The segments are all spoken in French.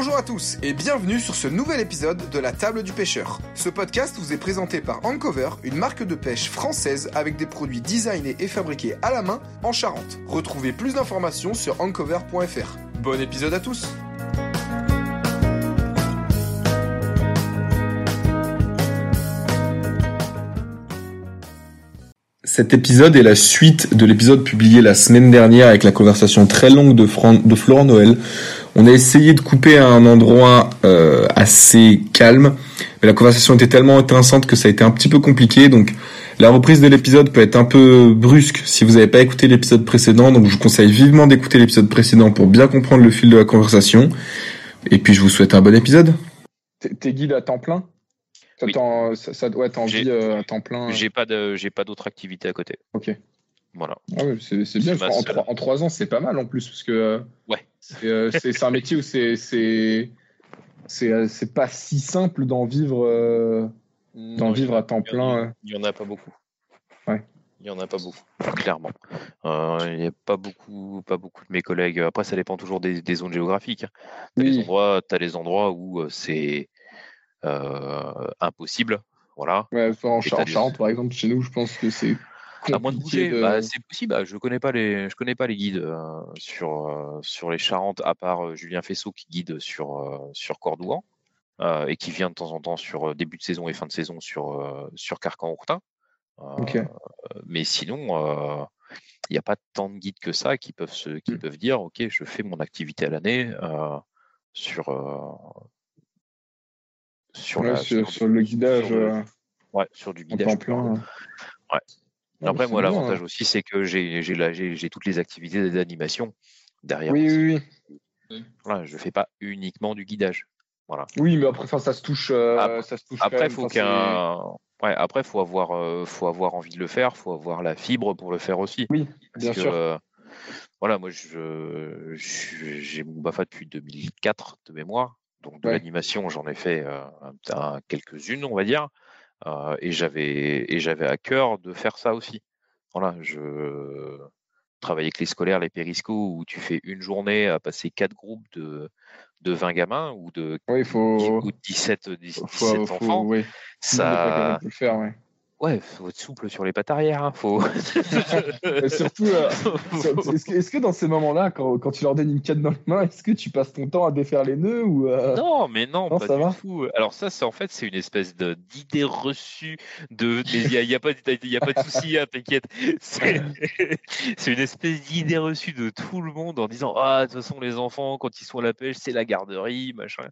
Bonjour à tous et bienvenue sur ce nouvel épisode de la table du pêcheur. Ce podcast vous est présenté par Ancover, une marque de pêche française avec des produits designés et fabriqués à la main en Charente. Retrouvez plus d'informations sur ancover.fr. Bon épisode à tous Cet épisode est la suite de l'épisode publié la semaine dernière avec la conversation très longue de, Florent Noël. On a essayé de couper à un endroit euh, assez calme, mais la conversation était tellement intéressante que ça a été un petit peu compliqué. Donc la reprise de l'épisode peut être un peu brusque si vous n'avez pas écouté l'épisode précédent. Donc je vous conseille vivement d'écouter l'épisode précédent pour bien comprendre le fil de la conversation. Et puis je vous souhaite un bon épisode. T'es guide à temps plein? Ça, ça, doit être en vie euh, à temps plein. J'ai pas de, j'ai pas d'autre activité à côté. Ok. Voilà. Ah c'est bien. En, trois ans, c'est pas mal en plus parce que. Euh, ouais. Euh, c'est un métier où c'est c'est c'est pas si simple d'en vivre d'en vivre à temps plein. Il y en a pas beaucoup. Ouais. Il y en a pas beaucoup, clairement. il n'y a pas beaucoup, pas beaucoup de mes collègues. Après, ça dépend toujours des, des zones géographiques. Tu as, as les endroits où c'est euh, impossible. Voilà. Ouais, en Charente, par exemple, chez nous, je pense que c'est à moins de bouger, bah, c'est possible. Bah, je connais pas les, je connais pas les guides euh, sur euh, sur les Charentes, à part Julien Fessot qui guide sur sur Cordouan et qui vient de temps en temps sur début de saison et fin de saison sur sur Carcan-Ourtin. Mais sinon, il n'y a pas tant de guides que ça qui peuvent se, qui mmh. peuvent dire, ok, je fais mon activité à l'année sur sur, le guidage. Euh, ouais, sur du guidage. plein. Ouais. Après, moi, l'avantage aussi, c'est que j'ai toutes les activités d'animation derrière. Oui, oui, oui. Voilà, je ne fais pas uniquement du guidage. Voilà. Oui, mais après, ça se touche. Euh, après, ça se touche après faut qu'un. Ouais, après, faut avoir, euh, faut avoir envie de le faire, faut avoir la fibre pour le faire aussi. Oui, bien sûr. voilà, moi, je, j'ai mon Bafa depuis 2004 de mémoire. Donc de l'animation, j'en ai fait euh, quelques-unes, on va dire, euh, et j'avais et j'avais à cœur de faire ça aussi. Voilà, je travaille avec les scolaires, les périscos, où tu fais une journée à passer quatre groupes de, de 20 gamins ou de, faut... 17, 17 enfants. Ça, le faire, ouais. Faut être souple sur les pattes arrière. Hein, faut... surtout, euh, est-ce que, dans ces moments-là, quand, quand, tu leur donnes une canne dans les mains, est-ce que tu passes ton temps à défaire les nœuds ou euh, Non, mais non, pas ça du va? tout. Alors ça, c'est en fait, c'est une espèce d'idée reçue de. Mais il n'y a, pas, y a pas de souci, hein, t'inquiète. C'est une espèce d'idée reçue de tout le monde en disant ah de toute façon les enfants quand ils sont à la pêche, c'est la garderie, machin.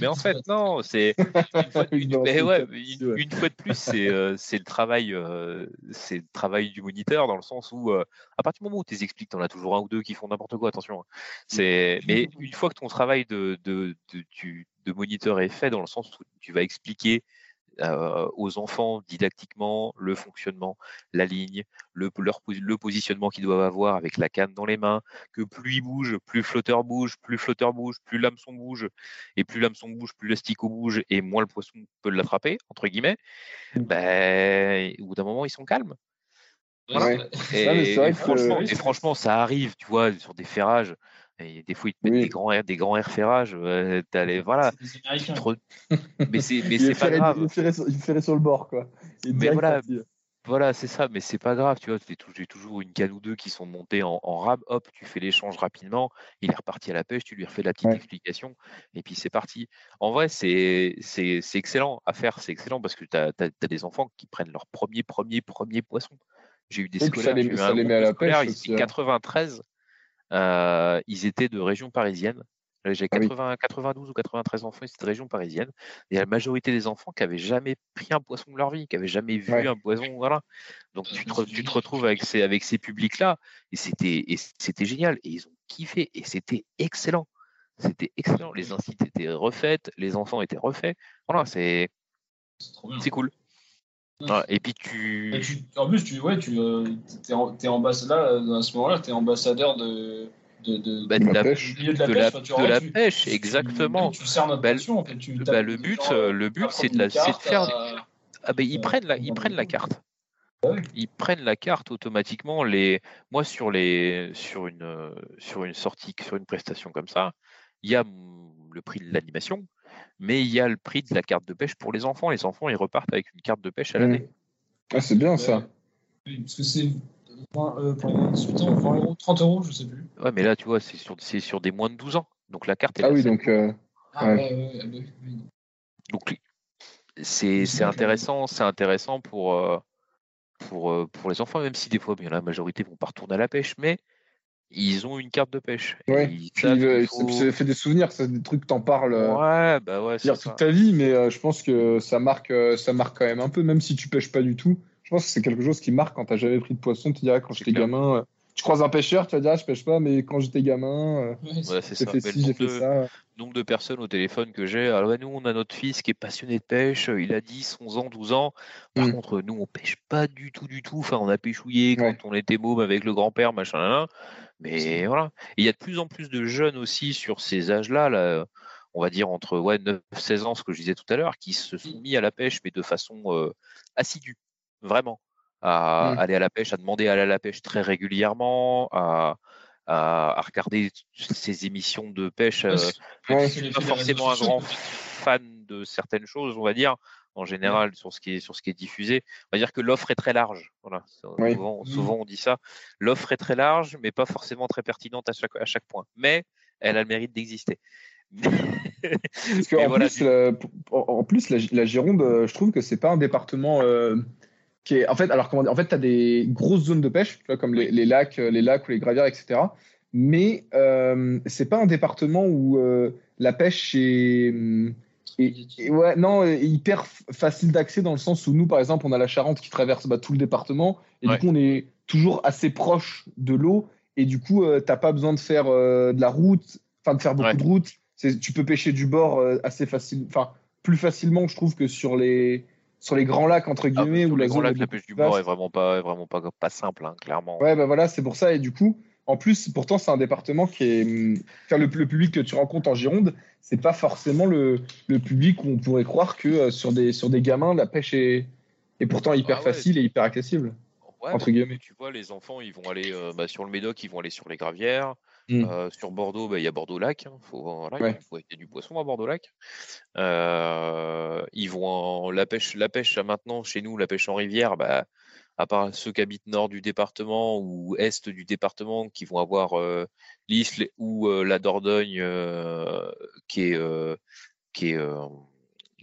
Mais en fait, non, c'est une, fois, ouais, une, fois de plus, c'est euh, c'est le travail, euh, c'est le travail du moniteur dans le sens où, euh, à partir du moment où tu expliques, tu en as toujours un ou deux qui font n'importe quoi, attention. Hein. C'est, mais une fois que ton travail de, de, de, de, moniteur est fait, dans le sens où tu vas expliquer euh, aux enfants didactiquement le fonctionnement, la ligne, le, le positionnement qu'ils doivent avoir avec la canne dans les mains, que plus il bouge, plus flotteur bouge, plus flotteur bouge, plus l'hameçon bouge, et plus l'hameçon bouge, plus l'asticot bouge, et moins le poisson peut l'attraper, entre guillemets, mmh. ben, au bout d'un moment, ils sont calmes. Et, franchement, et, franchement, ça arrive, tu vois, sur des ferrages. Et des fois, ils te mettent des grands airs, des grands airs ferrages. voilà. Mais c'est, mais c'est pas grave. Il ferait, sur le bord, quoi. mais voilà, voilà, c'est ça. Mais c'est pas grave, tu vois. J'ai toujours une canne ou deux qui sont montées en, en rab. Hop, tu fais l'échange rapidement. Il est reparti à la pêche. Tu lui refais la petite explication. Et puis c'est parti. En vrai, c'est, c'est, excellent à faire. C'est excellent parce que tu as, des enfants qui prennent leur premier, premier, premier poisson. J'ai eu des scolaires. Ça les, ça les met à la pêche. Aussi, 93. Euh, ils étaient de région parisienne. J'ai 92 ah ou 93 enfants, c'était de région parisienne. Et la majorité des enfants qui n'avaient jamais pris un poisson de leur vie, qui n'avaient jamais vu un poisson. Voilà. Donc tu te, tu te retrouves avec ces, avec ces publics-là. Et c'était génial. Et ils ont kiffé. Et c'était excellent. C'était excellent. Les incites étaient refaites, les enfants étaient refaits. Voilà, c'est cool et puis tu... En plus, tu, ouais, tu euh, es, ambassadeur, à ce moment-là, tu es ambassadeur de, de, de, bah, la, pêche. De la, pêche, exactement. Tu, sers notre bah, en fait. Bah, le but, euh, le but c'est de, de, faire. Ah, ben ils, prennent la, ils prennent la carte. Ah ils prennent la carte automatiquement. Les... Moi, sur, les... sur, une... sur une sortie, sur une prestation comme ça, il y a le prix de l'animation, mais il y a le prix de la carte de pêche pour les enfants. Les enfants, ils repartent avec une carte de pêche à l'année. Ah, c'est bien ça. Oui, parce que c'est euh, pour les moins de 18 ans, 20 euros, 30 euros, je sais plus. Ouais, mais là, tu vois, c'est sur, c'est sur des moins de 12 ans. Donc la carte est Ah là, oui, donc. euh, Ah Ouais. ouais, ouais, oui, oui. Donc c'est c'est intéressant, c'est intéressant pour, euh, pour, euh, pour les enfants, même si des fois, bien la majorité vont pas retourner à la pêche, mais ils ont une carte de pêche. Ouais. ils Puis, euh, faut- ça fait des souvenirs, c'est des trucs que t'en parles. euh, Ouais, bah ouais, c'est dire ça. toute ta vie, mais euh, je pense que ça marque, euh, ça marque quand même un peu, même si tu pêches pas du tout. Je pense que c'est quelque chose qui marque quand t'as jamais pris de poisson. Tu diras quand j'étais gamin, euh, tu croises un pêcheur, tu vas dire ah, je pêche pas, mais quand j'étais gamin, Ouais, c'est- ça. fait ci, j'ai nombre fait de- ça. nombre de personnes au téléphone que j'ai. Alors, ouais, nous, on a notre fils qui est passionné de pêche. Il a 10, 11 ans, 12 ans. Par Mm. contre, nous, on pêche pas du tout, du tout. Enfin, on a pêchouillé quand Ouais. on était môme avec le grand-père, machin, là, là. Mais voilà. Et il y a de plus en plus de jeunes aussi sur ces âges-là, là, on va dire entre ouais, 9, 16 ans, ce que je disais tout à l'heure, qui se sont mis à la pêche, mais de façon euh, assidue. Vraiment. À Mm. aller à la pêche, à demander à aller à la pêche très régulièrement, à, à, à regarder ces émissions de pêche. Euh, Ouais. je suis C'est pas forcément un grand fan de certaines choses, on va dire, en général, sur, ce qui est, sur ce qui est diffusé. On va dire que l'offre est très large. Voilà. Oui. Souvent, souvent, on dit ça. L'offre est très large, mais pas forcément très pertinente à chaque, à chaque point. Mais elle a le mérite d'exister. Parce que Mais en, voilà, plus, euh, en en plus, la, la Gironde, euh, je trouve que c'est pas un département euh, qui est. En fait, alors comment dire, En fait, tu as des grosses zones de pêche, comme les, les lacs, les lacs ou les gravières, etc. Mais euh, c'est pas un département où euh, la pêche est, est- ouais, non, est hyper facile d'accès dans le sens où nous, par exemple, on a la Charente qui traverse bah, tout le département et Ouais. du coup, on est toujours assez proche de l'eau et du coup, euh, t'as pas besoin de faire euh, de la route, enfin de faire beaucoup Ouais. de route. Tu peux pêcher du bord euh, assez facile, enfin plus facilement, je trouve, que sur les sur les grands lacs entre Ah, guillemets sur où les la grands lacs, la pêche du bord est vraiment pas, est vraiment pas, pas simple, hein, clairement. Ouais, bah voilà, c'est pour ça. Et du coup, en plus, pourtant, c'est un département qui est. Enfin, le, le public que tu rencontres en Gironde, c'est pas forcément le, le public où on pourrait croire que euh, sur, des, sur des gamins, la pêche est, est pourtant hyper Ah ouais, facile et hyper accessible. Ouais, entre que guillemets. Tu vois, les enfants, ils vont aller euh, bah, sur le Médoc, ils vont aller sur les gravières. Mm. Euh, sur Bordeaux, bah, il y a Bordeaux-Lac. hein. Faut, Ouais. il faut- il y a du poisson à Bordeaux-Lac. Ils vont en, la pêche, la pêche maintenant chez nous, la pêche en rivière, bah, à part ceux qui habitent nord du département ou est du département, qui vont avoir euh, l'Isle ou euh, la Dordogne, euh, qui est, euh, qui est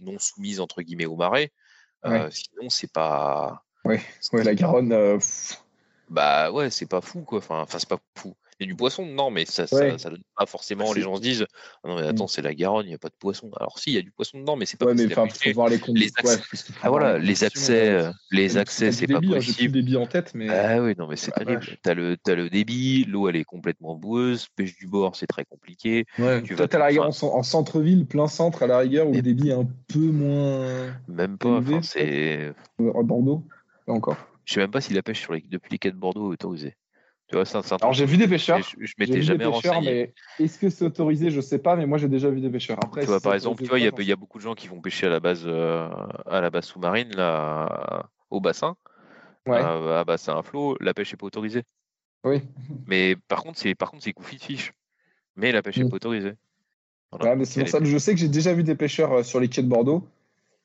non soumise entre guillemets au marais. Sinon, c'est pas. Ouais, la Garonne. Bah ouais, c'est pas fou quoi. Enfin, enfin c'est pas fou. Il y a du poisson, non, mais ça, Ouais. ça, ça donne pas forcément. C'est- Les gens se disent, ah non mais attends, c'est la Garonne, il n'y a pas de poisson. Alors si, il y a du poisson dedans, mais c'est pas ouais, mais enfin, pêcher. faut voir les Les conditions. accès- ouais, Ah voilà, les les accès, euh, euh, les accès, c'est pas hein, J'ai plus le possible. débit en tête, mais. Ah oui, non, mais c'est Ah, terrible. T'as le, t'as le débit, l'eau elle est complètement boueuse, pêche du bord c'est très compliqué. Ouais, tu vas la rigueur en, en centre-ville, plein centre, à la rigueur, où Mais- le débit est un peu moins. Même pas. C'est, euh, À Bordeaux, pas encore. je sais même pas si la pêche sur les, depuis les quais de Bordeaux est autorisée. Tu vois, Alors, j'ai vu des pêcheurs. je, je m'étais vu des jamais pêcheurs, renseigné. mais est-ce que c'est autorisé? Je sais pas, mais moi j'ai déjà vu des pêcheurs. Après, Tu vois, par exemple, tu vois, il y, a- y beaucoup de gens qui vont pêcher à la base, euh, à la base sous-marine, là, au bassin, euh, à bassin à flot, la pêche est pas autorisée. Ouais, oui. Mais par contre, c'est par contre c'est de fiche. Mais la pêche est Mm. pas autorisée. Voilà. Ouais, mais c'est pour ça que je sais que j'ai déjà vu des pêcheurs euh, sur les quais de Bordeaux.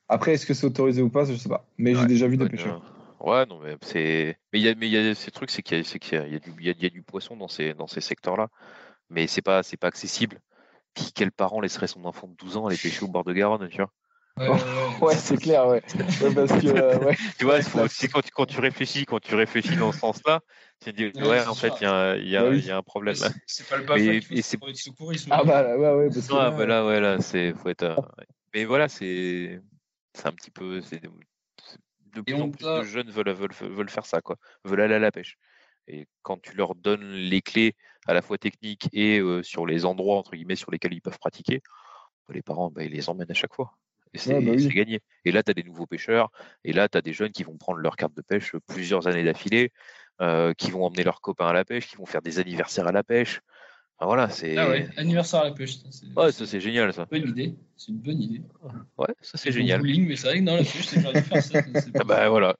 Après, est-ce que c'est autorisé ou pas? Je sais pas. Mais j'ai Ouais, déjà vu des Ouais, pêcheurs. Ouais, non, mais c'est. Mais il y a, mais il y a ces trucs, c'est qu'il y a, c'est qu'il y a, il y a du, il y a- il y a du poisson dans ces, dans ces secteurs-là, mais c'est pas, c'est pas accessible. Puis quel parent laisserait son enfant de 12 ans aller pêcher au bord de Garonne, tu vois? Ouais, ouais, ouais. Ouais, c'est clair, ouais. Parce que, euh, ouais. Tu vois, faut aussi quand tu, quand tu réfléchis, quand tu réfléchis dans ce sens-là, tu te dis Ouais, en fait, il y a, y a, Bah oui. y a un problème là. C'est- pas le Mais- BAFA et qui c'est- faut de secourisme. Ah bah là, ouais, ouais. Parce que Ouais, là, bah là, ouais, là, c'est, faut être. euh. Mais voilà, c'est, c'est un petit peu, c'est de plus en plus de jeunes veulent, veulent, veulent faire ça, quoi, veulent aller à la pêche. Et quand tu leur donnes les clés à la fois techniques et euh, sur les endroits entre guillemets sur lesquels ils peuvent pratiquer, bah, les parents, bah, ils les emmènent à chaque fois. Et c'est Ouais, bah oui. c'est gagné. Et là, tu as des nouveaux pêcheurs, et là, tu as des jeunes qui vont prendre leur carte de pêche plusieurs années d'affilée, euh, qui vont emmener leurs copains à la pêche, qui vont faire des anniversaires à la pêche. Enfin, voilà, c'est. Ah ouais, anniversaire à la pêche. Ouais, ça c'est génial ça. bonne idée. C'est une bonne idée. Ouais, ça c'est génial. Bowling, mais c'est vrai que dans la pêche, c'est faire ça. Ah bah voilà.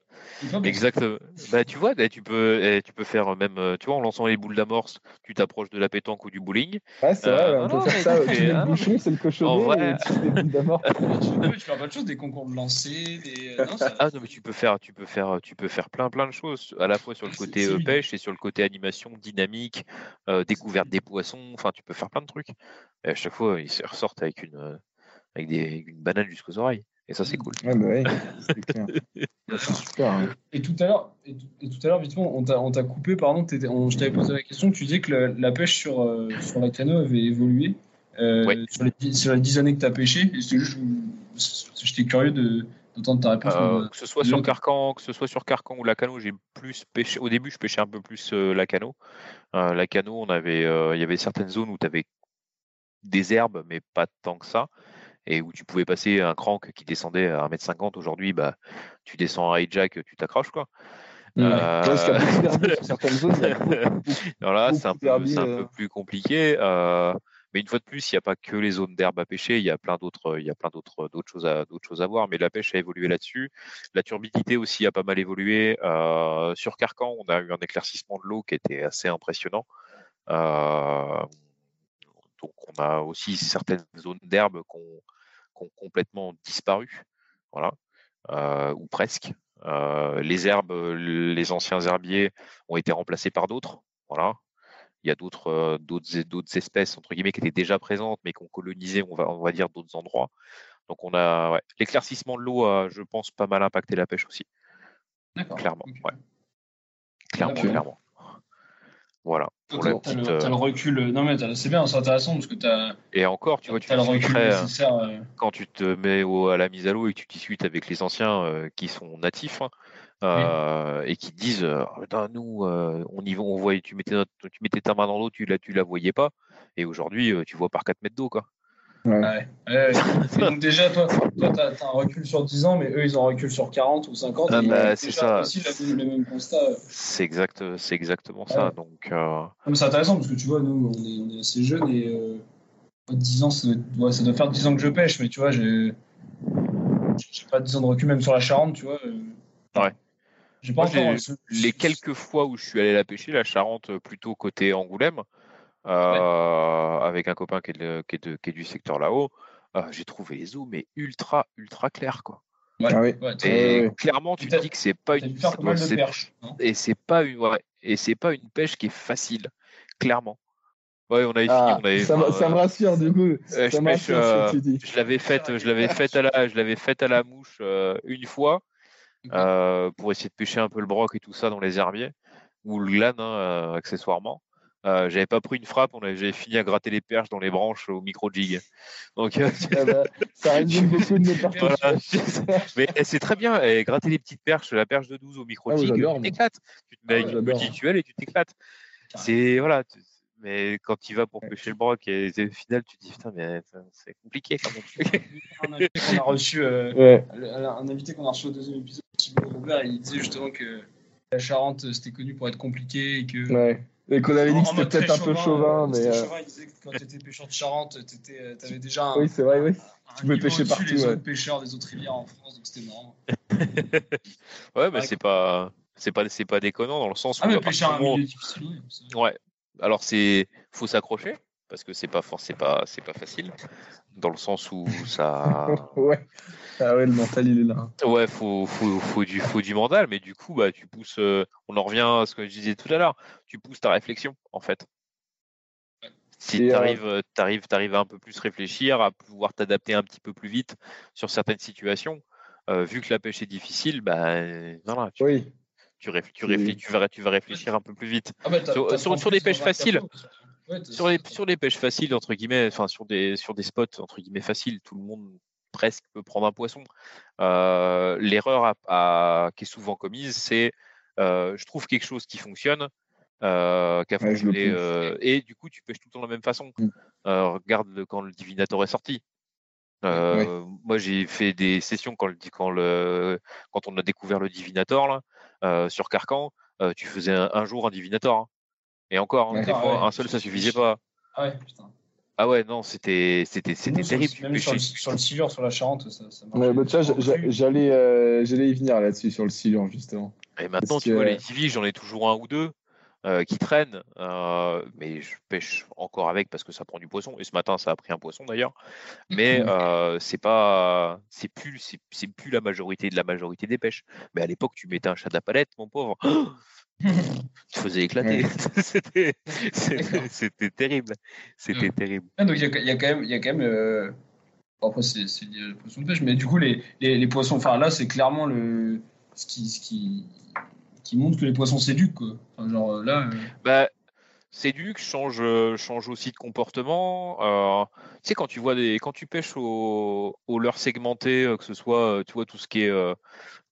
Exactement. Bah, tu vois, tu peux, eh, tu peux faire même, euh, tu vois, en lançant les boules d'amorce, tu t'approches de la pétanque ou du bowling. Ouais, c'est vrai, euh, on peut faire ça. Tu mets le bouchon, c'est le cochonnet, et tu fais des boules d'amorce. tu, peux, faire plein de choses, des concours de lancer, des. Non, ah non, mais tu peux faire, tu peux faire, tu peux faire plein, plein de choses, à la fois sur le côté pêche et sur le côté animation, dynamique, découverte des poissons. Enfin, tu peux faire plein de trucs. Et à chaque fois, ils ressortent avec une, avec des, une banane jusqu'aux oreilles. Et ça, c'est cool. Ouais, bah ouais, c'est clair. super. Hein. Et tout à l'heure, et, tout à l'heure, on t'a coupé, pardon, je t'avais posé la question, tu disais que la, pêche sur, euh, sur la canoë avait évolué euh, sur, les, sur, les, 10 années que tu as pêché. J'étais curieux de, d'entendre ta réponse. Euh, que ce soit sur carcan, que ce soit sur carcan ou la cano, j'ai plus pêché. Au début, je pêchais un peu plus la cano. la cano, on avait, il y avait certaines zones où tu avais des herbes, mais pas tant que ça et où tu pouvais passer un crank qui descendait à 1m50, aujourd'hui, bah, tu descends un hijack, tu t'accroches. quoi. Euh... voilà, c'est un, peu, un peu euh. plus compliqué. Euh... Mais une fois de plus, il n'y a pas que les zones d'herbe à pêcher, il y a plein d'autres, il y a plein d'autres, d'autres choses à, d'autres choses à voir. Mais la pêche a évolué là-dessus. La turbidité aussi a pas mal évolué. Euh, sur Carcan, on a eu un éclaircissement de l'eau qui était assez impressionnant. Euh, donc on a aussi certaines zones d'herbe qu'on ont complètement disparu, voilà, euh, ou presque. Euh, les herbes, les anciens herbiers ont été remplacés par d'autres, voilà. Il y a d'autres, euh, d'autres, d'autres espèces entre guillemets qui étaient déjà présentes, mais qui ont colonisé, on va, on va dire, d'autres endroits. Donc on a ouais, l'éclaircissement de l'eau, a, je pense, pas mal impacté la pêche aussi. D'accord. Clairement, ouais. Clairement, clairement. Voilà. Pour le, euh, recul. Non, mais c'est bien, c'est intéressant parce que tu as. Et encore, tu vois, tu as le recul euh, euh. Quand tu te mets à la mise à l'eau et que tu discutes avec les anciens qui sont natifs hein, et qui te disent oh, Nous, on y va, on voit, tu mettais, tu mettais ta main dans l'eau, tu la, tu la voyais pas. Et aujourd'hui, tu vois par 4 mètres d'eau. quoi. Ouais. ouais. donc déjà, toi, toi tu as, un recul sur 10 ans, mais eux, ils ont un recul sur 40 ou 50. Ah bah, c'est ça. aussi le même constat. C'est exact, exactement ça. Donc, euh... c'est intéressant parce que tu vois, nous, on est, on est assez jeunes et euh, 10 ans, ça doit, ça doit, faire 10 ans que je pêche, mais tu vois, j'ai pas 10 ans de recul même sur la Charente, tu vois. Euh, ouais. J'ai pas les quelques fois où je suis allé la pêcher, la Charente plutôt côté Angoulême, euh, avec un copain qui est, qui est, qui est du secteur là-haut. Euh, j'ai trouvé les eaux mais ultra ultra claires quoi. Ouais, ah oui. et clairement, tu te dis que c'est pas une et c'est pas une ouais, et c'est pas une pêche qui est facile, clairement. Ouais, on avait ah, fini, on avait, ça, euh, ça, me rassure du coup. Euh, je, pêche, euh, je l'avais faite, je l'avais faite à la, je l'avais faite à la mouche une fois pour essayer de pêcher un peu le broc et tout ça dans les herbiers ou le glane hein, accessoirement. Euh, j'avais pas pris une frappe, on avait fini à gratter les perches dans les branches au micro jig. Donc euh, ah bah, ça beaucoup de voilà. Mais eh, c'est très bien, et eh, gratter les petites perches, la perche de 12 au micro ah jig, tu t'éclates. Tu te mets avec une petite tuelle et tu t'éclates. C'est voilà. Mais quand tu vas pour pêcher le broc et au final tu te dis putain mais c'est compliqué quand même. un invité qu'on a reçu, euh, un invité qu'on a reçu au deuxième épisode, Thibaut Robert, il disait justement que la Charente c'était connu pour être compliqué et que ouais. Et qu'on avait dit que c'était peut-être un peu chauvin. mais euh... chauvin, il disait que quand tu étais pêcheur de Charente, tu euh, avais déjà un. Oui, c'est vrai, oui. tu pouvais pêcher partout. les ouais. autres pêcheurs des autres rivières en France, donc c'était marrant. ouais, mais c'est pas. C'est pas, c'est pas déconnant dans le sens ah, où. Ah, mais pêcher un milieu difficile, oui. Ouais. Alors, c'est. Faut s'accrocher parce que c'est pas c'est pas c'est pas facile dans le sens où ça ouais. Ah ouais le mental il est là. Ouais faut faut faut du faut du mental mais du coup bah tu pousses euh, on en revient à ce que je disais tout à l'heure tu pousses ta réflexion en fait. Si tu arrives euh... arrives, arrives à un peu plus réfléchir à pouvoir t'adapter un petit peu plus vite sur certaines situations euh, vu que la pêche est difficile bah voilà tu, oui. tu, réfléchis, tu, réfléchis, tu, vas, tu vas réfléchir un peu plus vite. Ah bah, sur, sur, sur des pêches faciles sur, les, sur les pêches faciles, entre guillemets, enfin sur des, sur des spots, entre guillemets, faciles, tout le monde presque peut prendre un poisson. Euh, L'erreur à, qui est souvent commise, c'est euh, je trouve quelque chose qui fonctionne, euh, qui a fonctionné, euh, et du coup, tu pêches tout le temps de la même façon. Mm. Euh, regarde le, quand le divinator est sorti. Euh, Moi, j'ai fait des sessions quand, le, quand, le, quand on a découvert le divinator là, euh, sur Carcan. tu faisais un, un, jour un divinator. Hein. Et encore, hein, des fois, un seul, ça suffisait pas. Ah ouais, putain. Ah ouais, non, c'était c'était c'était terrible. Même sur le, sur le Silure, sur la Charente, ça, ça ouais, bah, j'allais euh, j'allais y venir là-dessus sur le Silure justement. Et maintenant, tu vois, les TV, j'en ai toujours un ou deux. Euh, qui traînent, euh, mais je pêche encore avec parce que ça prend du poisson. Et ce matin, ça a pris un poisson d'ailleurs. Mais euh, c'est pas, c'est plus, c'est plus la majorité de la majorité des pêches. Mais à l'époque, tu mettais un chat de la palette, mon pauvre. tu faisais éclater. c'était, c'était terrible. C'était terrible. Ah, donc il y, y, a quand même, il y a quand même. Après, c'est, le poisson de pêche, mais du coup, les, les, les poissons, enfin là, c'est clairement le ce qui, ce qui qui montre que les poissons s'éduquent. Quoi. Enfin, genre euh, là. Euh... Bah, s'éduquent, change, euh, change aussi de comportement. Euh, tu sais, quand tu vois des, quand tu pêches au, au leurre segmenté, que ce soit, tu vois, tout ce qui est euh,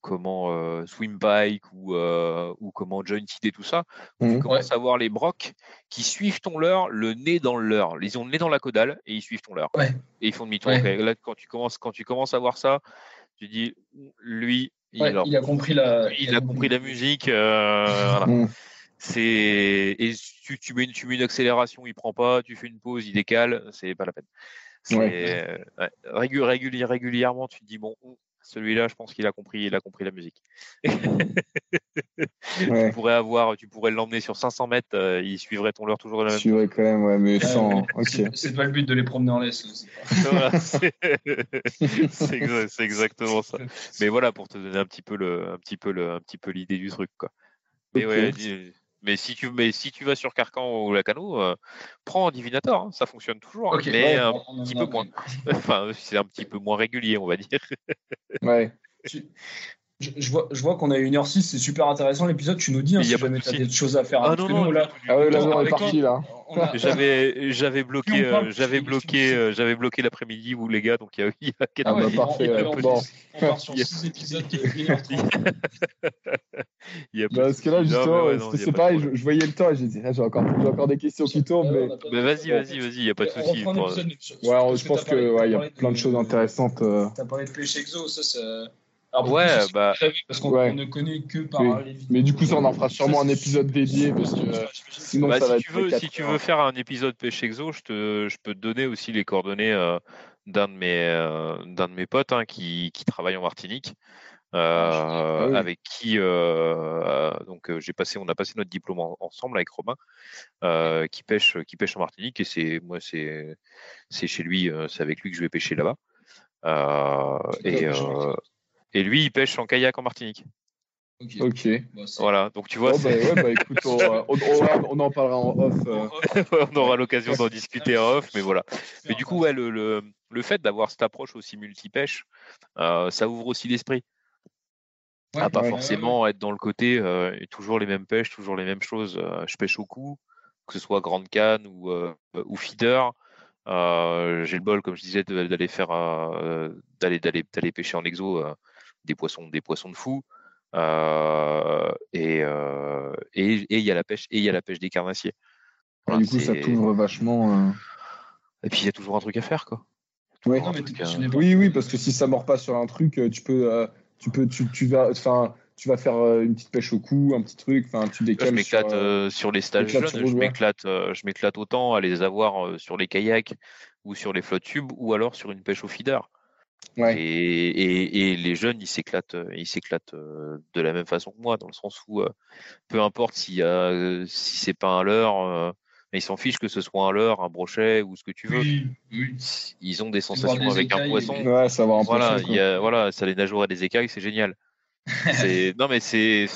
comment swim bike ou, ou comment jointed et tout ça, mmh, tu commences ouais. à voir les brocs qui suivent ton leurre, le nez dans le leurre. Ils ont le nez dans la caudale et ils suivent ton leurre. Ouais. Et ils font demi-tour. Ouais. Là, quand tu commences, quand tu commences à voir ça, tu dis, lui, Ouais, il, il, a compris la. Il, il a, compris la musique. Euh, voilà. C'est et tu, tu, mets une, tu mets une accélération, il prend pas. Tu fais une pause, il décale. C'est pas la peine. Ouais. Ouais. Régul, régul, régulièrement, tu te dis bon, celui-là, je pense qu'il a compris, il a compris la musique. ouais. Tu pourrais avoir, tu pourrais l'emmener sur 500 mètres, euh, il suivrait ton leurre toujours de la même. Suivrait quand même, ouais, mais sans. Okay. C'est pas le but de les promener en laisse. C'est exa exactement ça. Mais voilà, pour te donner un petit peu le, un petit peu le, un petit peu l'idée du truc, quoi. Mais okay. ouais, mais si tu, mais si tu vas sur Carcan ou Lacano, euh, prends un divinator, hein, ça fonctionne toujours, okay, mais ouais, un petit peu moins. enfin, c'est un petit peu moins régulier, on va dire. ouais. Je, je, vois, je vois qu'on a 1h06, c'est super intéressant l'épisode. Tu nous dis hein, si jamais tu as des choses à faire. Ah non, non, là, ah ouais, là, on est parti là. J'avais, j'avais bloqué, euh, j'avais bloqué, euh, j'avais bloqué l'après-midi, vous les gars, donc il y a, il y a quatre ah bah, parfait. On, on, bon. on part sur 6 épisodes de 1h30. bah, parce que là, justement, ouais, c'est pareil, je, je, voyais le temps et j'ai dit, ah, j'ai encore, j'ai encore des questions qui tombent. Mais, vas-y, vas-y, vas-y, il n'y a pas de souci. Je pense que, ouais, il y a plein de choses intéressantes. T'as parlé de pêche exo, ça, c'est. Alors, ouais, bah. Parce qu'on ouais. ne connaît que par oui. les Mais du coup, ça, on en fera sûrement un épisode dédié parce que sinon, bah, ça si va tu veux, Si tu veux faire un épisode pêche exo, je, te, je peux te donner aussi les coordonnées euh, d'un de, mes, euh, d'un de mes potes hein, qui, qui travaille en Martinique. Euh, ah, oui. avec qui donc j'ai passé on a passé notre diplôme en, ensemble avec Romain qui pêche qui pêche en Martinique et c'est moi c'est c'est chez lui c'est avec lui que je vais pêcher là-bas et et lui, il pêche en kayak en Martinique. Ok. okay. Bah, voilà, donc tu vois. Oh, bah, ouais, bah, écoute, on, on, on, en parlera en off. Euh. on aura l'occasion d'en discuter en off, mais voilà. Mais du coup, ouais, le, le, le fait d'avoir cette approche aussi multi-pêche, euh, ça ouvre aussi l'esprit. Ouais, ah, pas ouais, forcément ouais, être dans le côté euh, toujours les mêmes pêches, toujours les mêmes choses. Euh, je pêche au cou, que ce soit grande canne ou, euh, ou feeder. J'ai le bol, comme je disais, d'aller faire, d'aller d'aller d'aller pêcher en exo des poissons, des poissons de fou. Euh, et euh, et il y a la pêche et il y a la pêche des carnassiers. Voilà, du coup, ça t'ouvre vachement. Euh... Et puis il y a toujours un truc à faire, quoi. Ouais. Non, à... Oui, oui, parce que si ça mord pas sur un truc, tu peux, euh, tu peux, tu, tu vas, enfin, tu vas faire euh, une petite pêche au cou, un petit truc, enfin, tu décales. Je m'éclate sur, euh, sur, les stages jeunes, je m'éclate, je m'éclate autant à les avoir sur les kayaks ou sur les flottes tubes ou alors sur une pêche au feeder. Ouais. Et, et, et, les jeunes, ils s'éclatent, ils s'éclatent de la même façon que moi, dans le sens où peu importe si c'est pas un leurre, ils s'en fichent que ce soit un leurre, un brochet ou ce que tu veux. Oui, oui. Ils ont des sensations des avec écailles, un poisson. Ouais, ça va voilà, il y a, voilà, ça les nageoires et des écailles, c'est génial. non mais c'est,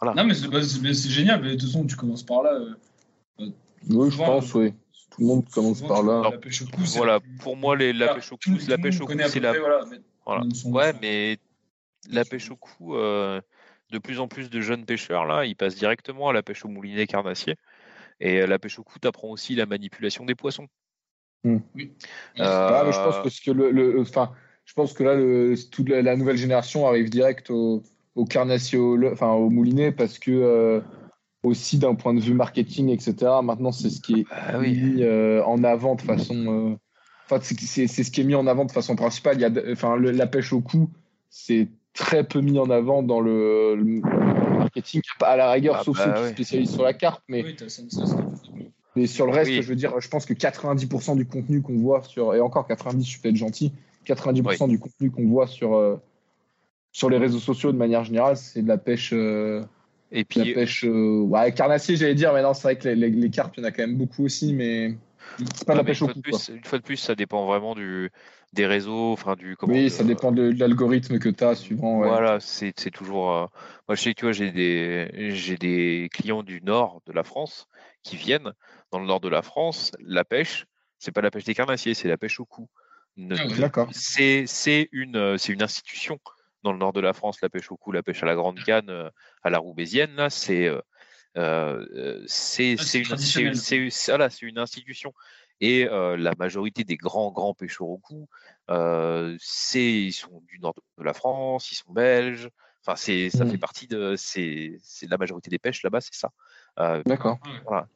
voilà. Non mais c'est génial. Mais de toute façon, tu commences par là. Euh, oui, je pense, oui tout le monde commence par là. Alors, coup, voilà, pour moi, les, la pêche au cou, la pêche au cou, c'est la. Voilà, mais... voilà. Ouais, mais la pêche au cou, euh, de plus en plus de jeunes pêcheurs là, ils passent directement à la pêche au moulinet carnassier. Et euh, la pêche au cou t'apprend aussi la manipulation des poissons. Mmh. Oui. Euh... Ah, mais je pense que, ce que le, le, enfin, je pense que là, le, toute la, la, nouvelle génération arrive direct au, au carnassier, au, enfin, au moulinet parce que euh, aussi d'un point de vue marketing, etc. Maintenant, c'est ce qui est ah, oui. mis euh, en avant de façon. Euh... Enfin, c'est ce qui est mis en avant de façon principale. Il y a, enfin, le, la pêche au cou, c'est très peu mis en avant dans le, le marketing. À la rigueur, ah, sauf bah, ceux qui oui. spécialisent sur la carte, mais. Oui, Mais sur le reste, je veux dire, je pense que 90% du contenu qu'on voit sur, et encore 90, je suis peut-être gentil, 90% du contenu qu'on voit sur, euh, sur les réseaux sociaux de manière générale, c'est de la pêche. Euh, et puis, la pêche. Euh, ouais, carnassier, j'allais dire, mais non, c'est vrai que les, les, carpes, il y en a quand même beaucoup aussi, mais c'est pas la pêche au coup. une fois de plus, ça dépend vraiment du, des réseaux, enfin du. Comment, oui, ça dépend de, l'algorithme que tu as suivant. Voilà, c'est toujours. moi, je sais que tu vois, j'ai des, j'ai des clients du nord de la France qui viennent dans le nord de la France. La pêche, c'est pas la pêche des carnassiers, c'est la pêche au cou. Ah c'est une, euh, une institution dans le nord de la France, la pêche au cou, la pêche à la grande canne, euh, à la roubaisienne. Là, c'est euh, c'est une, une institution. Et la majorité des grands, grands pêcheurs au cou, c'est ils sont du nord de la France, ils sont belges. Enfin, c'est ça fait mmh. partie de c'est la majorité des pêches là-bas, c'est ça. Euh, D'accord.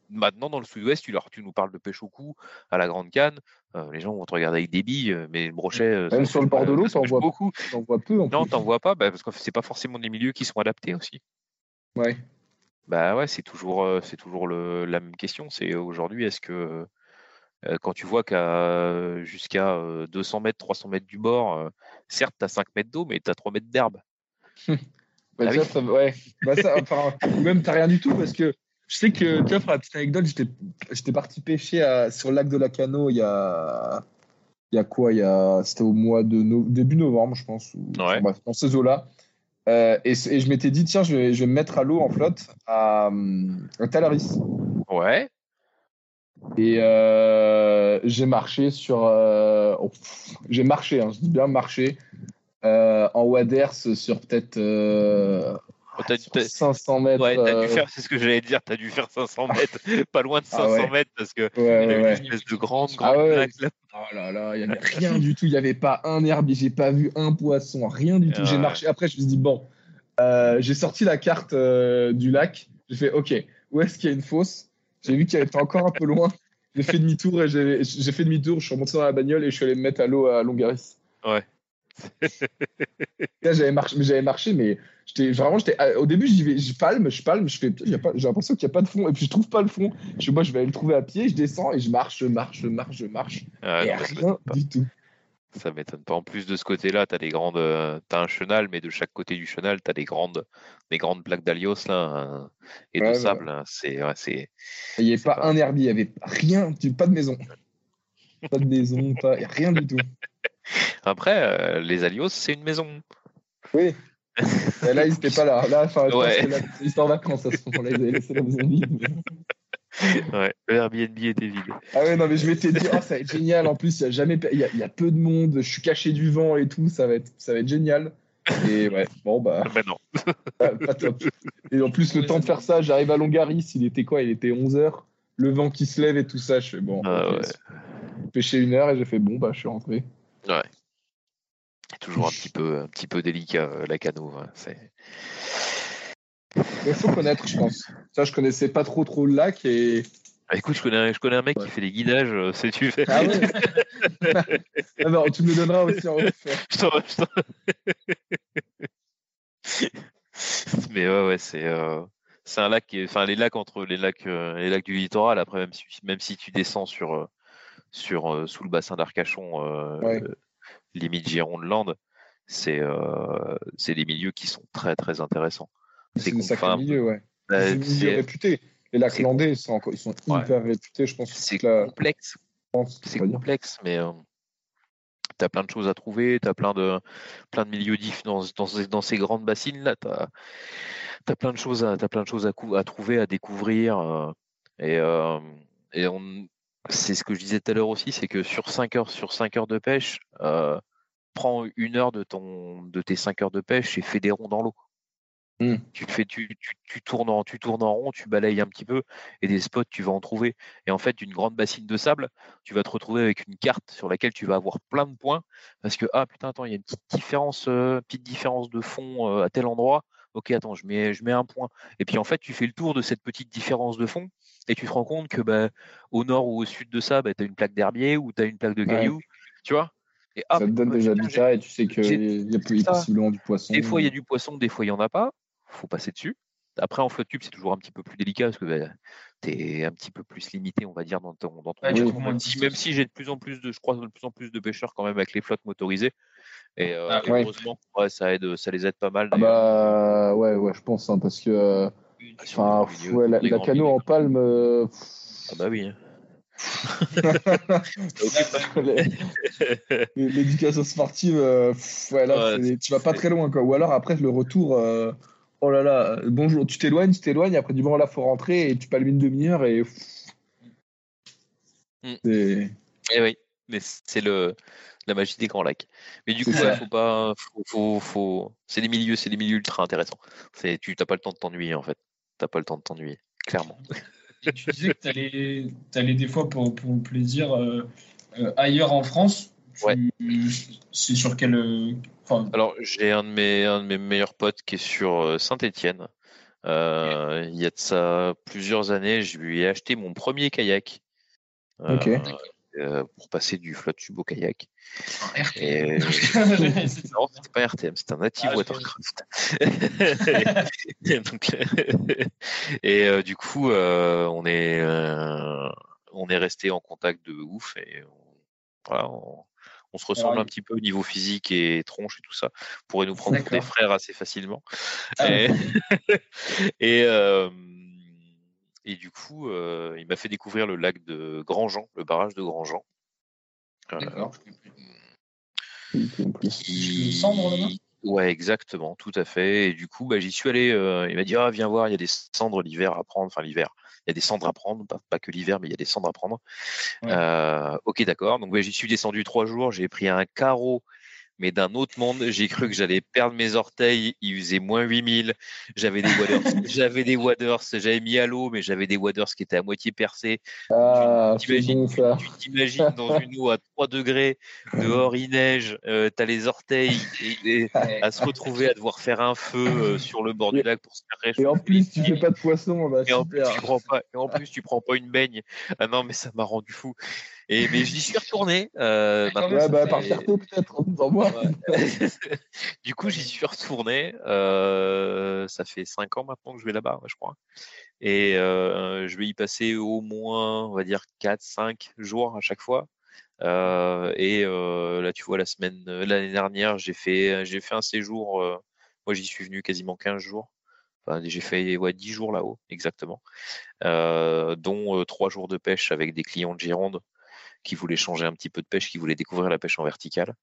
Maintenant, dans le sud-ouest, tu, tu nous parles de pêche au cou à la Grande Canne. Euh, les gens vont te regarder avec des billes, euh, mais le brochet. Même sur le bord de l'eau, t'en vois beaucoup. T'en vois peu. En non, t'en vois pas, bah, parce que c'est pas forcément des milieux qui sont adaptés aussi. Ouais. Bah ouais, c'est toujours, c'est toujours le, la même question. C'est aujourd'hui, est-ce que quand tu vois qu'à jusqu'à 200 mètres, 300 mètres du bord, certes, tu as 5 mètres d'eau, mais tu as 3 mètres d'herbe. bah, ah ça, ouais. bah, ça, enfin, même, tu rien du tout parce que je sais que, tu vois, pour la petite anecdote, j'étais parti pêcher à, sur le lac de la Cano il y a. Il y a quoi il C'était au mois de début novembre, je pense, ou, ouais. bref, dans ces eaux-là. Euh, et, et, je m'étais dit, tiens, je vais, je vais me mettre à l'eau en flotte à, à Talaris. Ouais. Et euh, j'ai marché sur. Euh, oh, j'ai marché, hein, je dis bien marché, en Waders sur peut-être 500 mètres. Ouais, as dû faire, c'est ce que j'allais dire, tu as dû faire 500 mètres, pas loin de 500 ah mètres parce que il y a une espèce de grande, grande ah là. Oh là là, il n'y avait rien du tout, il n'y avait pas un herbe, j'ai pas vu un poisson, rien du tout. J'ai marché, après je me suis dit, bon, euh, j'ai sorti la carte euh, du lac, j'ai fait, ok, où est-ce qu'il y a une fosse? J'ai vu qu'elle était encore un peu loin, j'ai fait demi-tour et j'ai fait demi-tour, je suis remonté dans la bagnole et je suis allé me mettre à l'eau à Longaris. Ouais. j'avais marché, mais j'avais marché, mais j'étais vraiment, j'étais au début, j'y vais, je palme, je palme, je fais, j'ai l'impression qu'il n'y a pas de fond, et puis je trouve pas le fond. Je moi, je vais aller le trouver à pied, je descends et je marche, je marche, je marche, je marche, ah, et rien du tout. Ça m'étonne pas. En plus de ce côté-là, tu as des grandes, as un chenal, mais de chaque côté du chenal, tu as des grandes, des grandes plaques d'alios là hein, et de sable. Hein. C'est, c'est. Il n'y avait pas, un herbier, il n'y avait rien, pas de maison, pas de maison, pas rien du tout. Après, euh, les Alios, c'est une maison. Oui. Et là, ils n'étaient pas là. Là, enfin, ouais. ils étaient en vacances à ce moment-là. Ils avaient laissé la maison vide. Ouais, le Airbnb était vide. Ah ouais, non, mais je m'étais dit, oh, ça va être génial. En plus, il y a jamais, il y a, y a, peu de monde. Je suis caché du vent et tout. Ça va être, ça va être génial. Et ouais, bon bah. bah non. Pas, top. Et en plus, le temps de faire ça, j'arrive à Longaris. Il était quoi? Il était 11 h Le vent qui se lève et tout ça. Je fais bon. Ah, ouais. Pêcher une heure et j'ai fait bon bah, je suis rentré. Ouais. Toujours un petit peu, un petit peu délicat euh, la cano. Hein, Il faut connaître, je pense. Ça, je connaissais pas trop trop le lac et. Ah, écoute, je connais, un, je connais un mec qui fait des guidages, euh, si tu fais. Ah ouais ah bah, Tu me le donneras aussi en Mais ouais, ouais, c'est. Euh, c'est un lac enfin les lacs entre les lacs les lacs du littoral après même si même si tu descends sur sur sous le bassin d'Arcachon limite Gironde-Land, c'est euh, c'est des milieux qui sont très très intéressants. C'est des sacrés milieux, ouais. C'est des milieux réputés. Les lacs landais, ils sont, ils sont hyper réputés, je pense. C'est complexe. C'est complexe, mais euh, tu as plein de choses à trouver, tu as plein de, plein de milieux différents dans, dans, dans, ces grandes bassines-là. Tu as, as, plein de choses, à, as plein de choses à, à trouver, à découvrir. Euh, et, euh, et on, c'est ce que je disais tout à l'heure aussi, c'est que sur 5 heures, sur 5 heures de pêche, euh, prends une heure de, ton, de tes 5 heures de pêche et fais des ronds dans l'eau. Mmh. Tu, fais, tu, tu, tu, tournes en, tu tournes en rond, tu balayes un petit peu et des spots, tu vas en trouver. Et en fait, d'une grande bassine de sable, tu vas te retrouver avec une carte sur laquelle tu vas avoir plein de points parce que, ah putain, attends, il y a une petite différence, euh, petite différence de fond euh, à tel endroit. Ok, attends, je mets, je mets un point. Et puis en fait, tu fais le tour de cette petite différence de fond et tu te rends compte que bah, au nord ou au sud de ça, bah, tu as une plaque d'herbier ou tu as une plaque de cailloux, tu vois? Et ça te donne des habitats et tu sais qu'il y a plus possiblement du poisson. Des fois, il y a du poisson, des fois, il n'y en a pas. faut passer dessus. après, en flotte tube, c'est toujours un petit peu plus délicat parce que bah, tu es un petit peu plus limité, on va dire, dans ton, dans même, si, j'ai de plus en plus de, je crois, de plus en plus de pêcheurs quand même avec les flottes motorisées. Et euh, ah, heureusement, ça aide, ça les aide pas mal. Ah bah ouais, ouais, je pense, hein, parce que enfin, la, la cano en palme. ah bah oui. Hein. L'éducation sportive, euh, ouais, là, tu vas pas très loin. Quoi. Ou alors après le retour, euh, oh là là, bonjour, tu t'éloignes, tu t'éloignes, après du bon là faut rentrer et tu palmes une demi-heure et. Mm. Et oui, mais c'est le la magie des grands lacs. Mais du coup, faut pas, faut, faut, c'est des milieux, c'est des milieux ultra intéressants. C'est, tu n'as pas le temps de t'ennuyer en fait. T'as pas le temps de t'ennuyer, clairement. tu disais que tu allais, des fois pour, pour le plaisir euh, euh, ailleurs en France. Ouais. C'est sur quel. Euh, Alors, j'ai un, de mes, un de mes meilleurs potes qui est sur Saint-Etienne. il y a de ça plusieurs années, je lui ai acheté mon premier kayak. ok. Euh, pour passer du flotte tube au kayak. Et... non, c'était pas RTM, c'était un native ah, watercraft. et euh, du coup, euh, on est on est resté en contact de ouf et on, voilà, on, se ressemble un petit peu au niveau physique et tronche et tout ça. On pourrait nous prendre pour des frères assez facilement. Ah, et, et et du coup, euh, il m'a fait découvrir le lac de Grandjean, le barrage de Grandjean. Euh, D'accord. Qui... cendres là-bas Ouais, exactement, tout à fait. Et du coup, bah, j'y suis allé. Euh, il m'a dit ah, viens voir, il y a des cendres l'hiver à prendre. Enfin, l'hiver, il y a des cendres à prendre, pas, que l'hiver, mais il y a des cendres à prendre. ok, d'accord. Donc, j'y suis descendu trois jours. J'ai pris un carreau mais d'un autre monde. J'ai cru que j'allais perdre mes orteils. Il faisait moins 8000. J'avais des waders. j'avais des waders. J'avais mis à l'eau, mais j'avais des waders qui étaient à moitié percés. Ah, tu t'imagines dans une eau à 3 degrés, dehors il neige, euh, tu as les orteils et, à se retrouver à devoir faire un feu euh, sur le bord du lac pour se faire réchauffer. Et en plus, tu fais pas de poisson. Bah, et, en plus, tu prends pas, et en plus, tu prends pas une baigne. Ah non, mais ça m'a rendu fou. Et mais j'y suis retourné. Euh, ouais, bah, par fierté peut-être, en moi. du coup, j'y suis retourné. Euh, ça fait 5 ans maintenant que je vais là-bas, je crois. Et euh, je vais y passer au moins, on va dire, 4-5 jours à chaque fois. Et là, tu vois, la semaine, l'année dernière, j'ai fait, j'ai fait un séjour. Moi, j'y suis venu quasiment 15 jours. Enfin, j'ai fait ouais, 10 jours là-haut, exactement. dont 3 jours de pêche avec des clients de Gironde qui voulait changer un petit peu de pêche, qui voulait découvrir la pêche en verticale.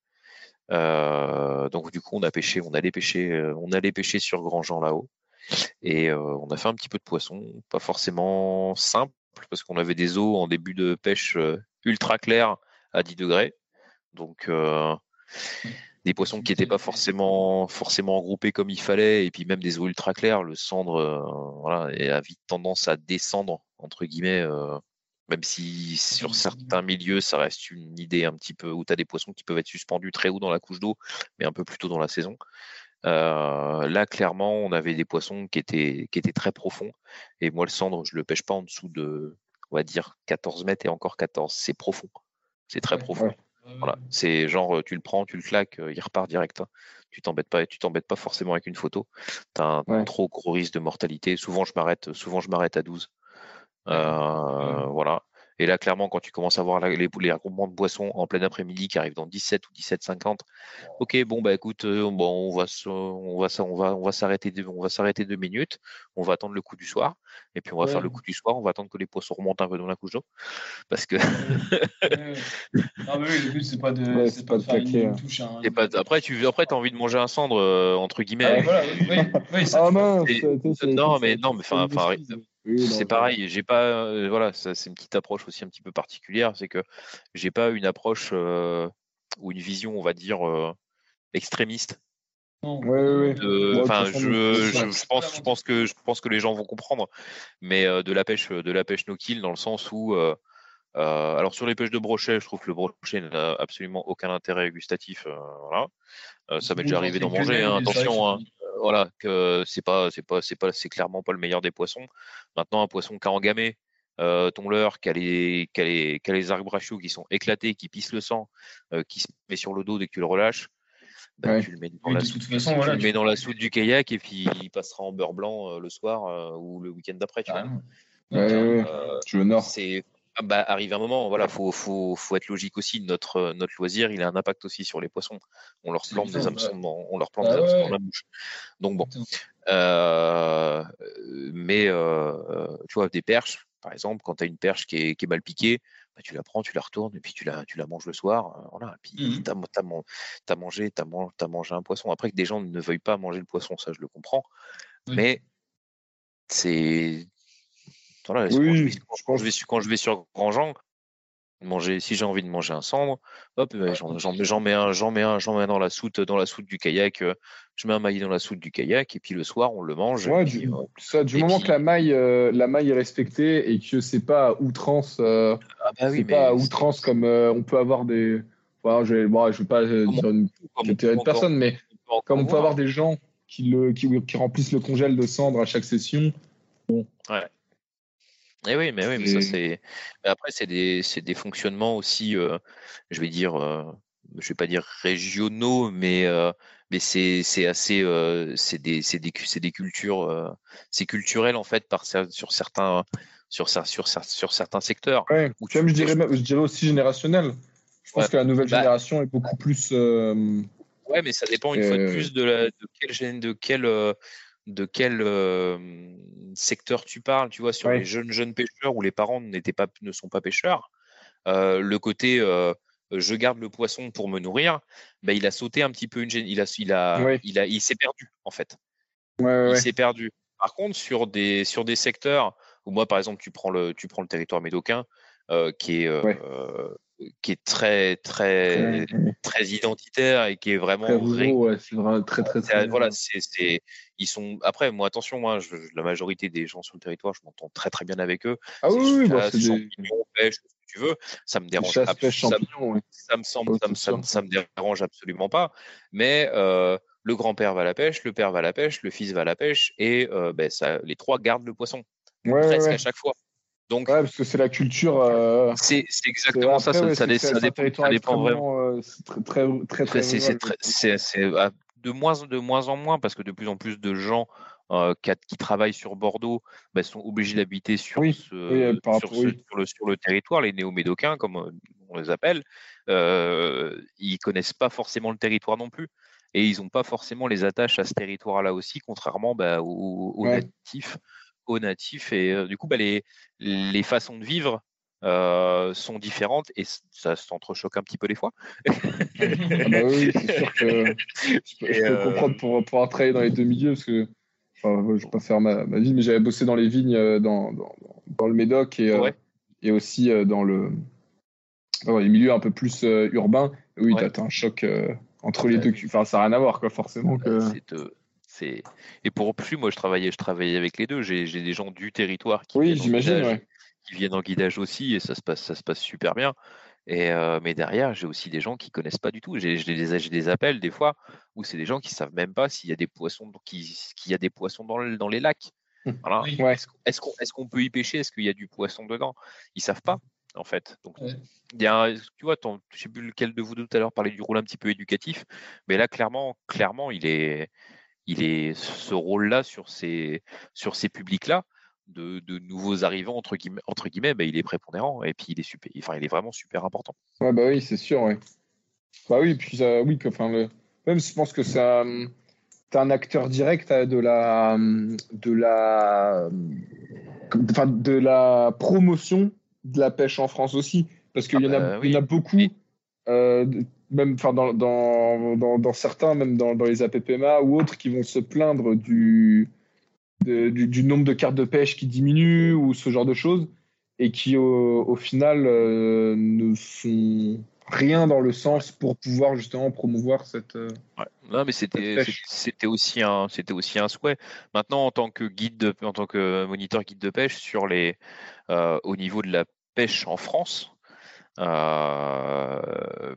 Euh, donc du coup, on a pêché, on allait pêcher, euh, on sur Grand Jean là-haut, et euh, on a fait un petit peu de poisson, pas forcément simple parce qu'on avait des eaux en début de pêche ultra claires à 10 degrés, donc des poissons qui n'étaient pas forcément forcément regroupés comme il fallait, et puis même des eaux ultra claires, le cendre a vite tendance à descendre entre guillemets même si sur certains milieux, ça reste une idée un petit peu où tu as des poissons qui peuvent être suspendus très haut dans la couche d'eau, mais un peu plus tôt dans la saison. Euh, là, clairement, on avait des poissons qui étaient, qui étaient très profonds. Et moi, le cendre, je le pêche pas en dessous de, on va dire, 14 mètres et encore 14. C'est profond. C'est très profond. Voilà. C'est genre, tu le prends, tu le claques, il repart direct. Hein. Tu t'embêtes pas, tu t'embêtes pas forcément avec une photo. Tu as un trop gros risque de mortalité. Souvent, je m'arrête, souvent, je m'arrête à 12. Euh, voilà. Et là, clairement, quand tu commences à voir les, les regroupements de boissons en plein après-midi qui arrivent dans 17 ou 17,50, ok, bon bah écoute, euh, bon, on va on va on va on va s'arrêter on va s'arrêter deux minutes, on va attendre le coup du soir, et puis on va faire le coup du soir, on va attendre que les poissons remontent un peu dans la couche d'eau, parce que. non mais oui, le but c'est pas de c'est pas, de faire une touche. Hein. pas, après tu après as envie de manger un cendre euh, entre guillemets. Ah, voilà, oui, oui, ah mince, non mais non mais enfin c'est pareil, j'ai pas, euh, voilà, c'est une petite approche aussi un petit peu particulière, c'est que j'ai pas une approche euh, ou une vision, on va dire, euh, extrémiste. Ouais, je, je, pense, je pense que je pense que les gens vont comprendre, mais de la pêche, de la pêche no kill dans le sens où, alors sur les pêches de brochet, je trouve que le brochet n'a absolument aucun intérêt gustatif. voilà, ça m'est déjà arrivé d'en manger. Hein, attention, hein voilà, que c'est pas, c'est pas, c'est pas, c'est clairement pas le meilleur des poissons. Maintenant, un poisson qui a engamé, euh, ton leurre, qui a les, qui a les, qui a les arcs qui sont éclatés, qui pissent le sang, euh, qui se met sur le dos dès que tu le relâches. bah, tu le mets dans, la, soude, dans la soude du kayak et puis il passera en beurre blanc le soir ou le week-end d'après. Tu vois. je nord. C'est ah, bah, arrive un moment, voilà, faut, faut, faut, être logique aussi. Notre, notre loisir, il a un impact aussi sur les poissons. On leur plante des hameçons dans, on leur plante ah dans la bouche. Donc bon, euh, mais euh, tu vois, des perches, par exemple, quand tu as une perche qui est, qui est mal piquée, bah, tu la prends, tu la retournes et puis tu la, tu la manges le soir. Euh, voilà. Et puis mmh tu as, as, mangé, as, as, mangé un poisson. Après que des gens ne veuillent pas manger le poisson, ça je le comprends. Mais c'est oui, quand, je vais, quand, je vais, sur Grandjean, manger, si j'ai envie de manger un cendre, hop, j'en mets un, j'en mets un, j'en mets dans la soute, dans la soute du kayak. Euh, je mets un maillet dans la soute du kayak et puis le soir on le mange. du, euh, ça, du moment que la maille, euh, la maille est respectée et que c'est pas à outrance, ah bah c'est pas à outrance comme on peut avoir des. je vais, bon, je vais pas dire une de personne, mais comme on peut avoir des gens qui, le, qui, qui remplissent le congèle de cendre à chaque session. Bon. Ouais. Eh oui, mais oui, mais ça c'est. Après, c'est des, des fonctionnements aussi, euh, je vais dire, euh, je vais pas dire régionaux, mais euh, mais c'est assez, c'est des, des, des cultures, c'est culturel en fait par sur certains sur sur sur certains secteurs. Ouais, ou même je dirais je dirais aussi générationnel. Je pense que la nouvelle bah génération est beaucoup plus. Ouais, mais ça dépend une fois de plus de, la, de quel de quel de quel secteur tu parles, tu vois, sur les jeunes jeunes pêcheurs où les parents n'étaient pas, ne sont pas pêcheurs. le côté je garde le poisson pour me nourrir, bah, il a sauté un petit peu une il a il a il a il s'est perdu en fait. il s'est perdu. Par contre sur des sur des secteurs où moi par exemple tu prends le tu prends le territoire médocain qui est qui est très très très identitaire et qui est vraiment très, très, très, voilà c'est ils sont après moi attention moi je, la majorité des gens sur le territoire je m'entends très très bien avec eux. Ah oui, oui bah, c'est des... pêche ce que tu veux ça me dérange ça, ça, me semble ça, me dérange absolument pas. Mais euh, le grand-père va à la pêche le père va à la pêche le fils va à la pêche et euh, ben, ça les trois gardent le poisson. Presque à chaque fois donc, ouais, parce que c'est la culture. Euh, c'est exactement ça. Ça, ça, dépend, vraiment. Euh, très, très, très, C'est de moins, de moins en moins parce que de plus en plus de gens euh, qui, travaillent sur Bordeaux bah, sont obligés d'habiter sur, ce, sur, le, sur, le, territoire, les néo-médocains, comme on les appelle. Euh, ils connaissent pas forcément le territoire non plus. Et ils n'ont pas forcément les attaches à ce territoire-là aussi, contrairement bah, aux, aux natifs aux natifs. Et euh, du coup, bah, les, les façons de vivre euh, sont différentes et ça s'entrechoque un petit peu des fois. ah bah oui, c'est sûr que je peux, euh, comprendre pour pouvoir travailler dans les deux milieux parce que enfin, je vais pas faire ma, vie, mais j'avais bossé dans les vignes dans, dans, dans le Médoc et, et aussi dans le dans les milieux un peu plus urbains. Oui, tu as, un choc entre les deux. Enfin, ça n'a rien à voir, quoi, forcément. Que... Et pour plus, moi, je travaillais, je travaillais avec les deux. J'ai des gens du territoire qui, oui, viennent qui viennent en guidage aussi, et ça se passe, ça se passe super bien. Et euh, mais derrière, j'ai aussi des gens qui connaissent pas du tout. J'ai des, des appels des fois où c'est des gens qui savent même pas s'il y a des poissons, qu'il y a des poissons dans, dans les lacs. Hum. Est-ce qu'on est peut y pêcher? Est-ce qu'il y a du poisson dedans? Ils savent pas en fait. Donc, il y a, tu vois, je sais plus lequel de vous deux tout à l'heure parlait du rôle un petit peu éducatif, mais là, clairement, clairement, il est, il est ce rôle-là sur ces, sur ces publics-là. De, de, nouveaux arrivants entre guillemets, entre guillemets bah, il est prépondérant et puis il est super, enfin il est vraiment super important. Ouais bah oui c'est sûr ouais. Bah oui puis oui enfin le... même je pense que ça t'es un acteur direct euh, de la de la enfin de la promotion de la pêche en France aussi parce qu'il y, en a, ah bah y en a beaucoup euh, même enfin dans, dans, dans, certains, même dans, les APPMA ou autres, qui vont se plaindre du, du, nombre de cartes de pêche qui diminue ou ce genre de choses, et qui au, final euh, ne font rien dans le sens pour pouvoir justement promouvoir cette. Euh, non, mais c'était c'était aussi un c'était aussi un souhait. Maintenant, en tant que guide de, en tant que moniteur guide de pêche sur les au niveau de la pêche en France, euh,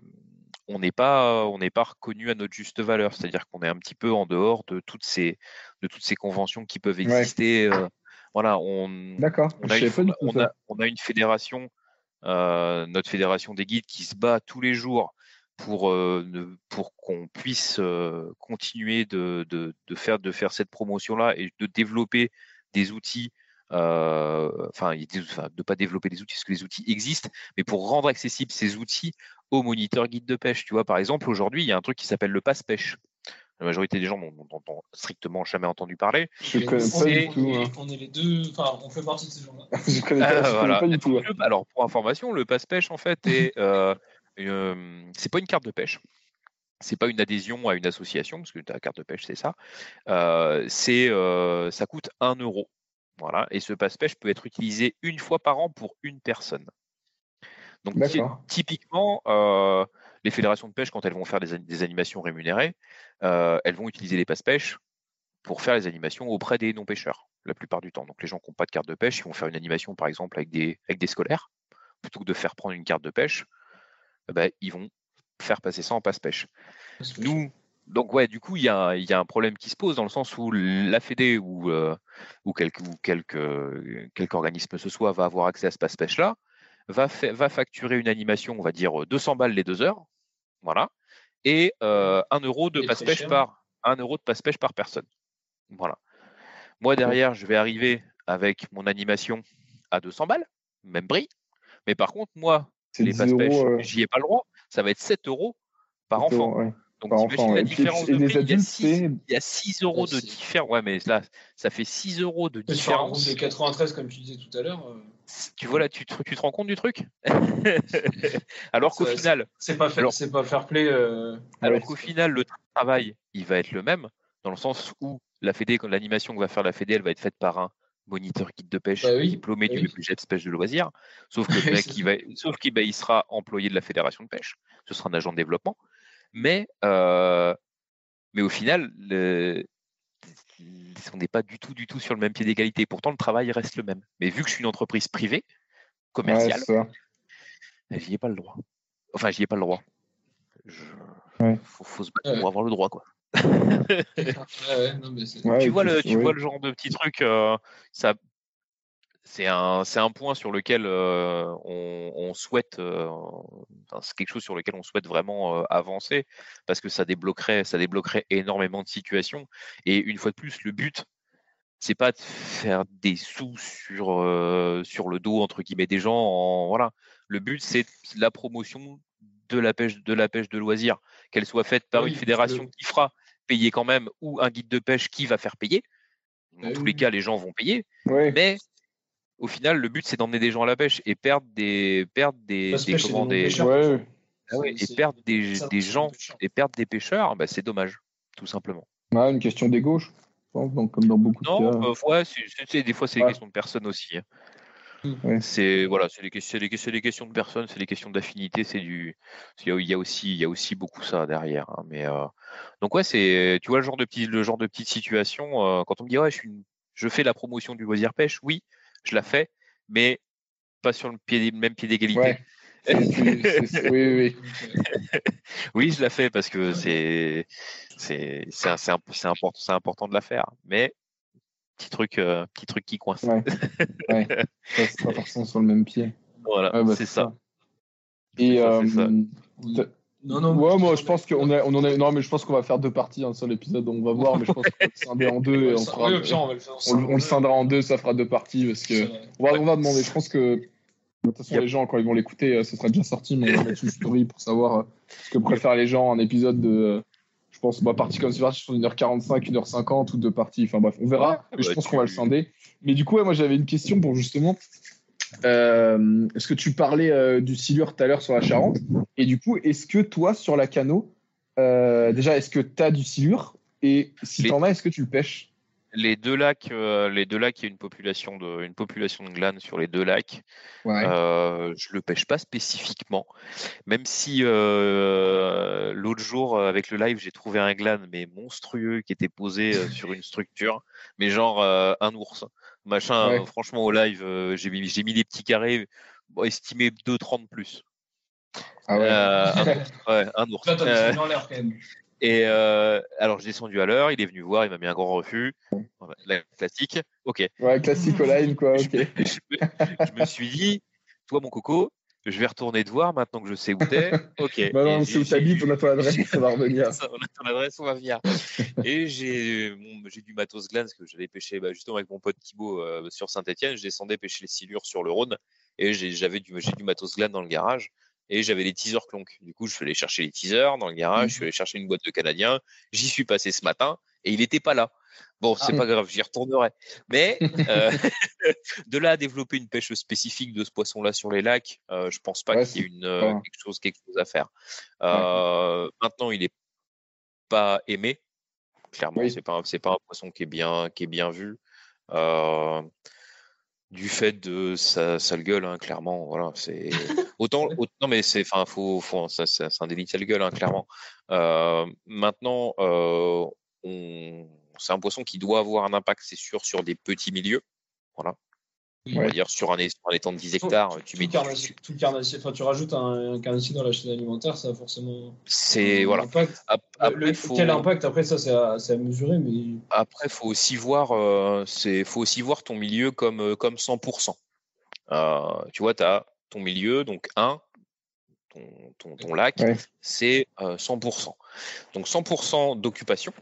on n'est pas on n'est pas reconnu à notre juste valeur, c'est-à-dire qu'on est un petit peu en dehors de toutes ces de toutes ces conventions qui peuvent exister. Euh, voilà, on, D'accord. On, a une fédération, euh, notre fédération des guides, qui se bat tous les jours pour, pour qu'on puisse continuer de, de, de, faire, de faire cette promotion-là et de développer des outils enfin, de ne pas développer des outils parce que les outils existent, mais pour rendre accessibles ces outils aux moniteurs guides de pêche. Tu vois, par exemple, aujourd'hui, il y a un truc qui s'appelle le passe-pêche. La majorité des gens n'ont strictement jamais entendu parler. Je connais pas du tout. Hein. On est les deux, enfin, on fait partie de ces gens-là. je connais pas, du tout. Alors, pour information, le passe-pêche, en fait, est, euh, c'est pas une carte de pêche. C'est pas une adhésion à une association, parce que la carte de pêche, c'est ça. Euh, c'est, euh, ça coûte 1 euro. Voilà. Et ce passe-pêche peut être utilisé une fois par an pour une personne. Donc, typiquement, euh, les fédérations de pêche, quand elles vont faire des, animations rémunérées, euh, elles vont utiliser les passe-pêche pour faire les animations auprès des non-pêcheurs, la plupart du temps. Donc, les gens qui n'ont pas de carte de pêche, ils vont faire une animation, par exemple, avec des, avec des scolaires, plutôt que de faire prendre une carte de pêche, eh ben, ils vont faire passer ça en passe-pêche. Nous, donc ouais, du coup, il y, a, un problème qui se pose dans le sens où la Fédé ou, euh, ou, quelque, ou quelque, quelque organisme ce soit va avoir accès à ce passe-pêche-là, va, va facturer une animation, on va dire 200 balles les deux heures, voilà, et euh, 1 euro de passe-pêche par un euro de passe-pêche par personne. Voilà. Moi derrière, je vais arriver avec mon animation à 200 balles, même prix, mais par contre, moi, les passe-pêche, euh. j'y ai pas le droit. Ça va être 7 euros par enfant. Donc, la différence de prix, il, y a 6, euros de différence. Ouais, mais là, ça fait 6 euros de différence. Sur un 93, comme tu disais tout à l'heure. Euh, tu vois là, tu te, tu te rends compte du truc? Alors qu'au final. C'est pas, fair, pas fair play. Euh, alors qu'au final, le travail, il va être le même, dans le sens où la Fédé, l'animation que va faire la Fédé, elle va être faite par un moniteur guide de pêche bah diplômé bah du budget de pêche de loisirs. Sauf que le mec, il va, sauf qu'il il sera employé de la fédération de pêche. Ce sera un agent de développement. Mais, euh, mais au final, le, on n'est pas du tout, du tout sur le même pied d'égalité. Pourtant, le travail reste le même. Mais vu que je suis une entreprise privée, commerciale, ouais, j'y ai pas le droit. Enfin, j'y ai pas le droit. Il faut, se battre pour avoir le droit, quoi. tu vois le, tu vois le genre de petit truc, euh, ça, c'est un, c'est un point sur lequel euh, on, souhaite, euh, c'est quelque chose sur lequel on souhaite vraiment euh, avancer parce que ça débloquerait, ça débloquerait énormément de situations. Et une fois de plus, le but, c'est pas de faire des sous sur sur le dos entre guillemets des gens. En, voilà, le but c'est la promotion de la pêche de la pêche de loisirs, qu'elle soit faite par une fédération qui fera payer quand même ou un guide de pêche qui va faire payer. Dans bah tous les cas, les gens vont payer. Mais au final, le but, c'est d'emmener des gens à la pêche et perdre des, perdre des, des, comment, des... Ah et perdre des, des gens et perdre des pêcheurs, bah, c'est dommage, tout simplement. une question d'ego, je pense, donc, comme dans beaucoup non, de cas. Euh, ouais, des fois, c'est des questions de personnes aussi. Hein. Mmh. C'est voilà, c'est des, des, des, questions de personnes, c'est des questions d'affinité, c'est du, il y a aussi, il y a aussi beaucoup ça derrière. Hein, mais euh, donc ouais, c'est, tu vois le genre de petit, le genre de petite situation. Euh, quand on me dit ouais, je, suis je fais la promotion du loisir pêche, oui, je la fais, mais pas sur le pied, même pied d'égalité. oui, oui. oui, je la fais parce que c'est c'est c'est important, important de la faire, mais petit truc euh, petit truc qui coince. Ouais. ouais. C'est pas forcément sur le même pied. Voilà, bah, c'est ça. Et ça, euh, non, non. Ouais, moi, je pense qu'on on en est, non, mais je pense qu'on va faire deux parties, un seul épisode, on va voir, mais je pense qu'on va le scinder en deux et on fera, on, le scindera en deux, ça fera deux parties parce que, on va, on va demander, je pense que, de toute façon, les gens, quand ils vont l'écouter, euh, ce sera déjà sorti, mais on va mettre une story pour savoir euh, ce que préfèrent les gens, un épisode de, euh, je pense, bah, partie comme c'est parti sur 1h45, 1h50 ou deux parties, enfin bref, on verra, mais je pense qu'on va le scinder. Mais du coup, ouais, moi, j'avais une question pour justement, euh, est-ce que tu parlais euh, du silure tout à l'heure sur la Charente? Et du coup, est-ce que toi, sur la canot, euh, déjà, est-ce que tu as du silure? Et si tu en as, est-ce que tu le pêches? Les deux lacs, les deux lacs, il y a une population de, une population de glanes sur les deux lacs. Ouais. Je le pêche pas spécifiquement, même si l'autre jour avec le live, j'ai trouvé un glane mais monstrueux qui était posé sur une structure, mais genre un ours. Machin, franchement, au live, euh, j'ai mis, mis des petits carrés bon, estimés 2,30 plus. Ah ouais. Euh, un, un ours. Euh, et alors, j'ai descendu à l'heure, il est venu voir, il m'a mis un grand refus. La classique, ok. Ouais, classique au live, quoi, ok. je, me, suis dit, toi, mon coco, je vais retourner te voir maintenant que je sais où t'es. Ok. bah non, on sait où t'habites, on a ton adresse, ça va revenir. on a ton adresse, on va venir. et j'ai du matos gland parce que j'allais pêcher bah, justement avec mon pote Thibaut euh, sur Saint-Etienne. Je descendais pêcher les silures sur le Rhône et j'avais du, du matos gland dans le garage et j'avais les teasers clonk. Du coup, je suis allé chercher les teasers dans le garage, je suis allé chercher une boîte de Canadien. J'y suis passé ce matin et il n'était pas là. Bon, c'est ah. pas grave, j'y retournerai. Mais euh, de là à développer une pêche spécifique de ce poisson-là sur les lacs, euh, je pense pas qu'il y ait une, euh, quelque, chose, quelque chose à faire. Euh, maintenant, il est pas aimé. Clairement, c'est pas c'est pas un poisson qui est bien qui est bien vu. du fait de sa sale gueule, hein, clairement, voilà, c'est autant, non mais c'est, enfin, faut, faut, ça, c'est un délit de sale gueule, hein, clairement. maintenant, on c'est un poisson qui doit avoir un impact, c'est sûr, sur des petits milieux. Voilà. On va dire sur un, étang de 10 hectares, tu mets carnassier, tout carnassier, enfin, tu rajoutes un, un carnassier dans la chaîne alimentaire, ça a forcément. C'est voilà. Après, Quel impact après ça, c'est à, à, mesurer, mais. Après, faut aussi voir, euh, c'est, faut aussi voir ton milieu comme euh, comme 100%. Euh, tu vois, tu as ton milieu, donc 1, ton, ton, ton lac, c'est 100%. Donc 100% d'occupation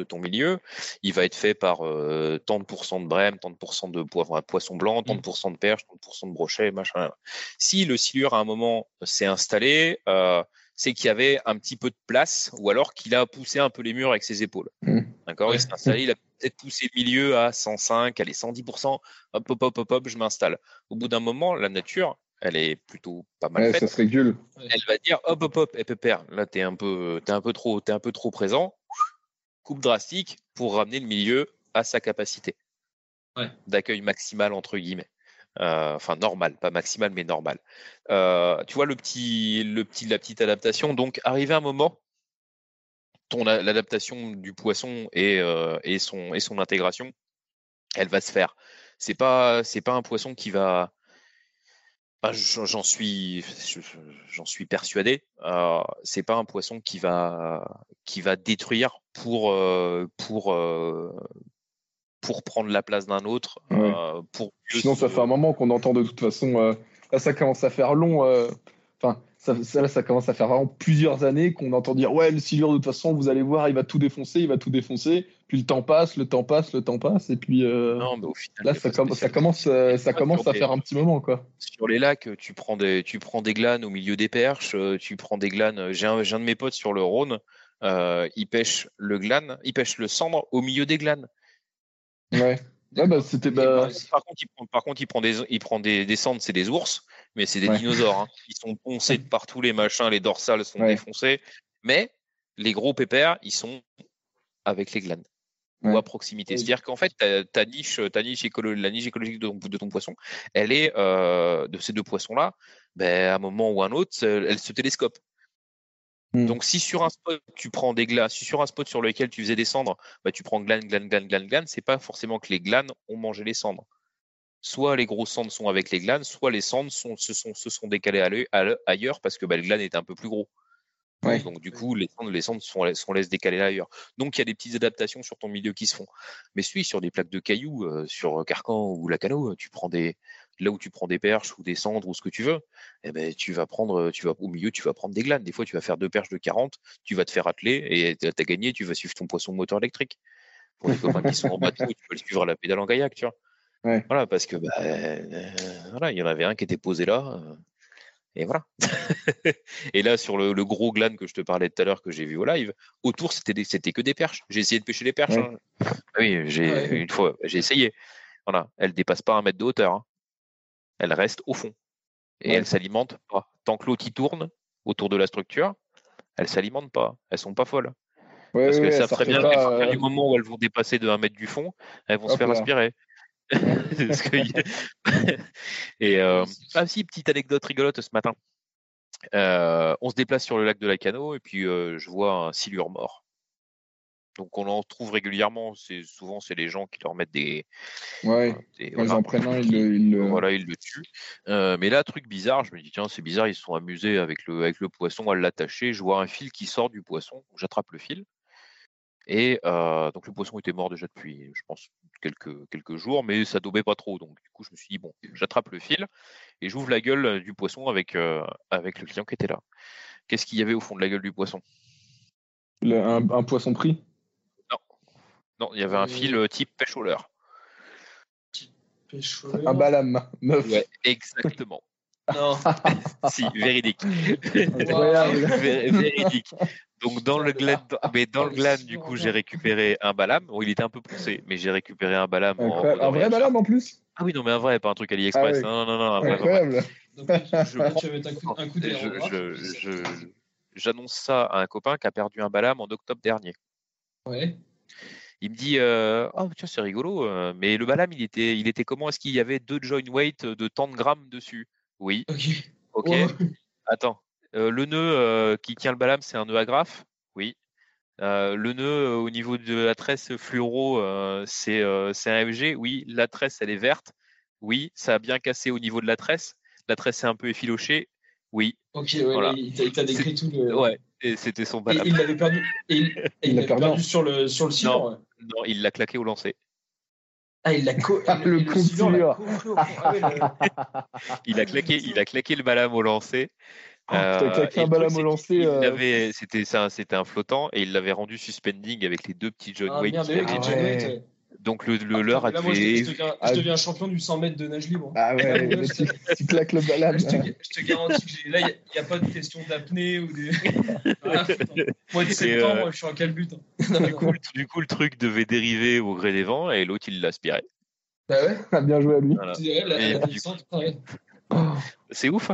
de ton milieu, il va être fait par euh, tant de pourcents de brème, tant de pourcents de poisson blanc, tant de mmh. pourcents de perche, tant de pourcents de brochet, machin. Si le silure à un moment s'est installé, euh, c'est qu'il y avait un petit peu de place, ou alors qu'il a poussé un peu les murs avec ses épaules. Mmh. D'accord Il s'est installé, il a peut-être poussé le milieu à 105, allez 110%, hop hop hop hop hop, je m'installe. Au bout d'un moment, la nature, elle est plutôt pas mal faite. Ça se régule. Elle va dire hop hop hop, et pépère, là t'es un peu, t'es un peu trop, t'es un peu trop présent coupe drastique pour ramener le milieu à sa capacité d'accueil maximal entre guillemets. Euh, enfin normal, pas maximal mais normal. Euh, tu vois le petit, le petit, la petite adaptation. Donc arrivé un moment, ton l'adaptation du poisson et, euh, et son et son intégration, elle va se faire. C'est pas c'est pas un poisson qui va bah, j'en suis, j'en suis persuadé. Euh, c'est pas un poisson qui va, qui va détruire pour, euh, pour, euh, pour prendre la place d'un autre. Euh, pour Sinon, ça fait un moment qu'on entend de toute façon. là, ça commence à faire long. Enfin, ça, ça, ça, commence à faire vraiment plusieurs années qu'on entend dire ouais, le silure de toute façon, vous allez voir, il va tout défoncer, il va tout défoncer. Puis le temps passe, le temps passe, le temps passe, et puis euh, non, mais au final, là, ça, ça, commence, euh, ça commence à faire un petit moment quoi. Sur les lacs, tu prends des, tu prends des glanes au milieu des perches, euh, tu prends des glanes. J'ai un, un, de mes potes sur le Rhône, euh, il pêche le glane, il pêche le cendre au milieu des glanes. Ouais. Ouais, bah, c'était. Bah... Par contre, il prend, par contre, il prend des, il prend des, des cendres, c'est des ours mais c'est des dinosaures. Hein. Ils sont poncés de partout, les machins, les dorsales sont défoncés. Mais les gros pépères, ils sont avec les glanes ou à proximité. C'est-à-dire qu'en fait, ta, niche, ta niche la niche écologique de ton, poisson, elle est euh, de ces deux poissons-là. Ben, à un moment ou à un autre, elle se télescope. Hmm. Donc, si sur un spot tu prends des glanes, si sur un spot sur lequel tu faisais des cendres, bah, tu prends glane, glane, glane, glane, glane, c'est pas forcément que les glanes ont mangé les cendres soit les gros cendres sont avec les glanes, soit les cendres sont, se, sont, se sont décalés ailleurs parce que bah, le glane est un peu plus gros. Donc du coup, les cendres, les cendres sont, sont laissent décaler ailleurs. Donc il y a des petites adaptations sur ton milieu qui se font. Mais suis sur des plaques de cailloux, euh, sur Carcan ou Lacano, tu prends des là où tu prends des perches ou des cendres ou ce que tu veux, eh ben tu vas prendre, tu vas au milieu, tu vas prendre des glanes. Des fois, tu vas faire deux perches de 40, tu vas te faire atteler et tu as gagné, tu vas suivre ton poisson moteur électrique. Pour les copains qui sont en bateau, tu peux le suivre à la pédale en kayak, tu vois. Voilà, parce que bah, euh, voilà, il y en avait un qui était posé là. Euh, et voilà. et là, sur le, gros glane que je te parlais tout à l'heure que j'ai vu au live, autour, c'était que des perches. J'ai essayé de pêcher les perches. Hein. Oui, j'ai une fois, j'ai essayé. Voilà, elle dépasse pas un mètre de hauteur. Hein. Elle reste au fond. Et elle s'alimente pas. Tant que l'eau qui tourne autour de la structure, elle s'alimente pas. Elles sont pas folles. Parce que ça très bien du moment où elles vont dépasser de un mètre du fond, elles vont se faire aspirer. et euh, ah si, petite anecdote rigolote ce matin. Euh, on se déplace sur le lac de la Cano et puis euh, je vois un silure mort. Donc on en trouve régulièrement. C'est souvent c'est les gens qui leur mettent des. Ouais. Des, voilà, ils en prennent un, ils le, Voilà, ils le tuent. Euh, mais là, truc bizarre, je me dis tiens, c'est bizarre, ils se sont amusés avec le avec le poisson à l'attacher. Je vois un fil qui sort du poisson. J'attrape le fil. Et euh, donc le poisson était mort déjà depuis, je pense, quelques, quelques jours, mais ça daubait pas trop. Donc du coup, je me suis dit, bon, j'attrape le fil et j'ouvre la gueule du poisson avec, euh, avec le client qui était là. Qu'est-ce qu'il y avait au fond de la gueule du poisson? Un, poisson pris? Non. Non, il y avait un fil euh, type pêche au leurre. Un balame, meuf. Ouais, exactement. Non. si, véridique. véridique. Donc dans le gland, mais dans le gland, du coup, j'ai récupéré un balame. Bon, il était un peu poussé, mais j'ai récupéré un balame. un vrai balame en plus Ah oui, non, mais un vrai, pas un truc AliExpress. Ah non, non, non, un vrai. Incroyable. J'annonce ça à un copain qui a perdu un balame en octobre dernier. Ouais. Il me dit euh, Oh, tiens, c'est rigolo, euh, mais le balame, il était, il était comment? Est-ce qu'il y avait deux joint weight de tant de grammes dessus? Oui. Ok. Ok. Attends. Euh, le nœud euh, qui tient le balame, c'est un nœud agrafe Oui. Euh, le nœud au niveau de la tresse fluoro, c'est un FG Oui. La tresse, elle est verte Oui. Ça a bien cassé au niveau de la tresse La tresse est un peu effilochée Oui. Ok, ouais, il t'a décrit tout le. Ouais, et c'était son balame. il l'avait perdu, il, il, perdu, sur le, sur le non, non, il l'a claqué au lancer. Ah, il l'a ah, le il a claqué, il a claqué le balame au lancer. Oh, euh. Euh... C'était c'était un flottant et il l'avait rendu suspending avec les deux petits John ah, Wayne. Merde, donc le, le leur a fait. Je, deviens, je deviens champion du 100 mètres de nage libre. Ah ouais, tu, tu, claques le balade. Je te, je te garantis que là, il n'y a, pas de question d'apnée ou de. Ah, moi, de septembre, euh, je suis en quel but hein. du, coup, du, coup, le truc devait dériver au gré des vents et l'autre, il l'aspirait. Bah ouais, ah, bien joué à lui. Voilà. C'est ouf.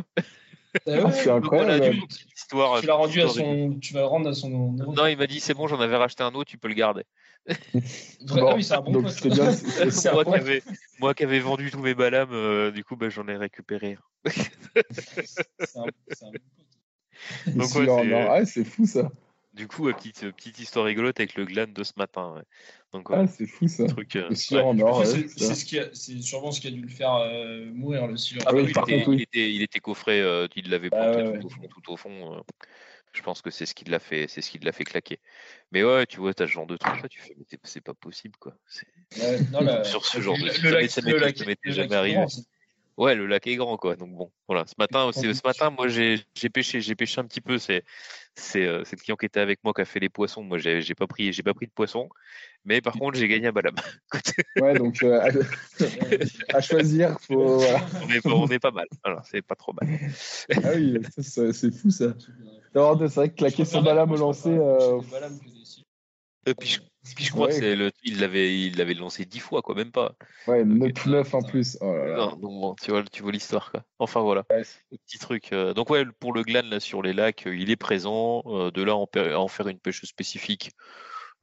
Ouais, c'est incroyable. Histoire, tu l'as rendu à son. Tu vas le rendre à son. Non, il m'a dit c'est bon, j'en avais racheté un autre, tu peux le garder. bon, oui, c'est un bon donc bien, moi, qui avais, moi qui avais vendu tous mes balames, euh, du coup, bah, j'en ai récupéré. c'est un, un bon pote. Donc, ouais, c'est fou ça. Du coup, petite, petite histoire rigolote avec le gland de ce matin. Ouais. Donc, ah, c'est fou ça. Truc, euh, c'est ce sûrement ce qui a dû le faire euh, mourir le silure. Ah, oui, il, était, il, était, il, était, coffré, euh, il l'avait ah, planté tout, au fond, tout au fond. Euh, je pense que c'est ce qui l'a fait, c'est ce qui l'a fait claquer. Mais ouais, tu vois, t'as ce genre de truc là, tu fais, mais c'est pas possible quoi. Ouais, non, la... Sur ce genre de truc, ça m'était jamais arrivé. Ouais, le lac est grand, quoi. Donc bon, voilà. Ce matin, ce matin, moi, j'ai pêché, j'ai pêché un petit peu. C'est, c'est, euh, le client qui était avec moi qui a fait les poissons. Moi, j'ai, j'ai pas pris, j'ai pas pris de poisson. Mais par contre, j'ai gagné un balame. ouais, donc euh, à, choisir, faut. on, est, on est pas mal. Alors, c'est pas trop mal. ah oui, c'est fou ça. C'est vrai que claquer son balame au lancer. Euh... Et puis, puis je crois qu'il le, il l'avait, il l'avait lancé dix fois, quoi, même pas. Ouais, 9, 9 en plus. Oh là là. Non, bon, tu vois, tu vois l'histoire, quoi. Enfin voilà, petit truc. Euh, donc ouais, pour le gland là sur les lacs, euh, il est présent. Euh, de là à en, faire une pêche spécifique,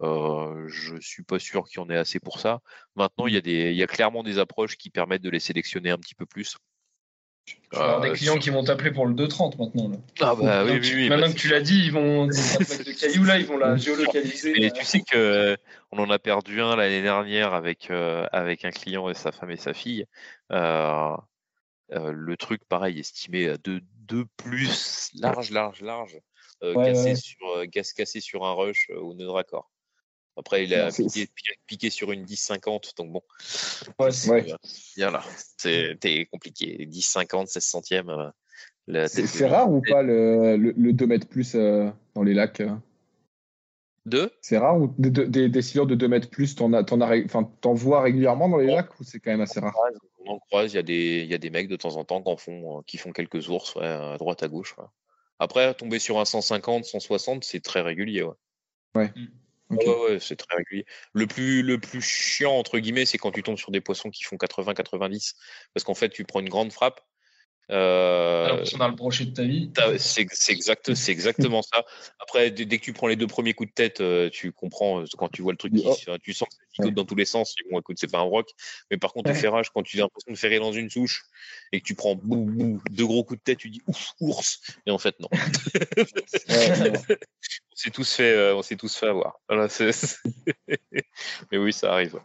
euh, je suis pas sûr qu'il y en ait assez pour ça. Maintenant, il y a des, il y a clairement des approches qui permettent de les sélectionner un petit peu plus. Tu vas avoir des euh, clients qui vont t'appeler pour le 230 maintenant. Là. Ah bah oui, oui, oui. Maintenant bah, que tu l'as dit, ils vont de cailloux là, ils vont la géolocaliser. Et tu sais que euh, on en a perdu un l'année dernière avec euh, avec un client et sa femme et sa fille. Euh, le truc pareil estimé à 2 deux, plus large, large, large, cassé sur cassé sur un rush au nœud de raccord. Après, il a piqué, sur une 10-50, donc bon. Ouais, Voilà, c'était compliqué. 10-50, 16 centièmes. Euh, c'est rare ou pas le, le, 2 mètres plus euh, dans les lacs euh? Deux C'est rare ou des, des, des de 2 mètres plus, t'en en vois régulièrement dans les lacs ou c'est quand même assez rare? On en croise, il y, a des, y a des mecs de temps en temps qui, font, qui font quelques ours à droite à gauche. Après, tomber sur un 150, 160, c'est très régulier. Ouais. ouais. Mm. Ouais, c'est très régulier. Le plus, le plus chiant, entre guillemets, c'est quand tu tombes sur des poissons qui font 80-90. Parce qu'en fait, tu prends une grande frappe. Euh, le brochet de ta vie. C'est exact, c'est exactement ça. Après, dès, que tu prends les deux premiers coups de tête, euh, tu comprends euh, quand tu vois le truc, qui, oh. tu sens que ça dans tous les sens. Bon, écoute, c'est pas un rock, mais par contre, ouais. ferrage, quand tu as l'impression de ferrer dans une souche et que tu prends deux gros coups de tête, tu dis ouf, ours, et en fait non. on s'est tous fait, euh, on s'est tous fait avoir. Voilà, mais oui, ça arrive.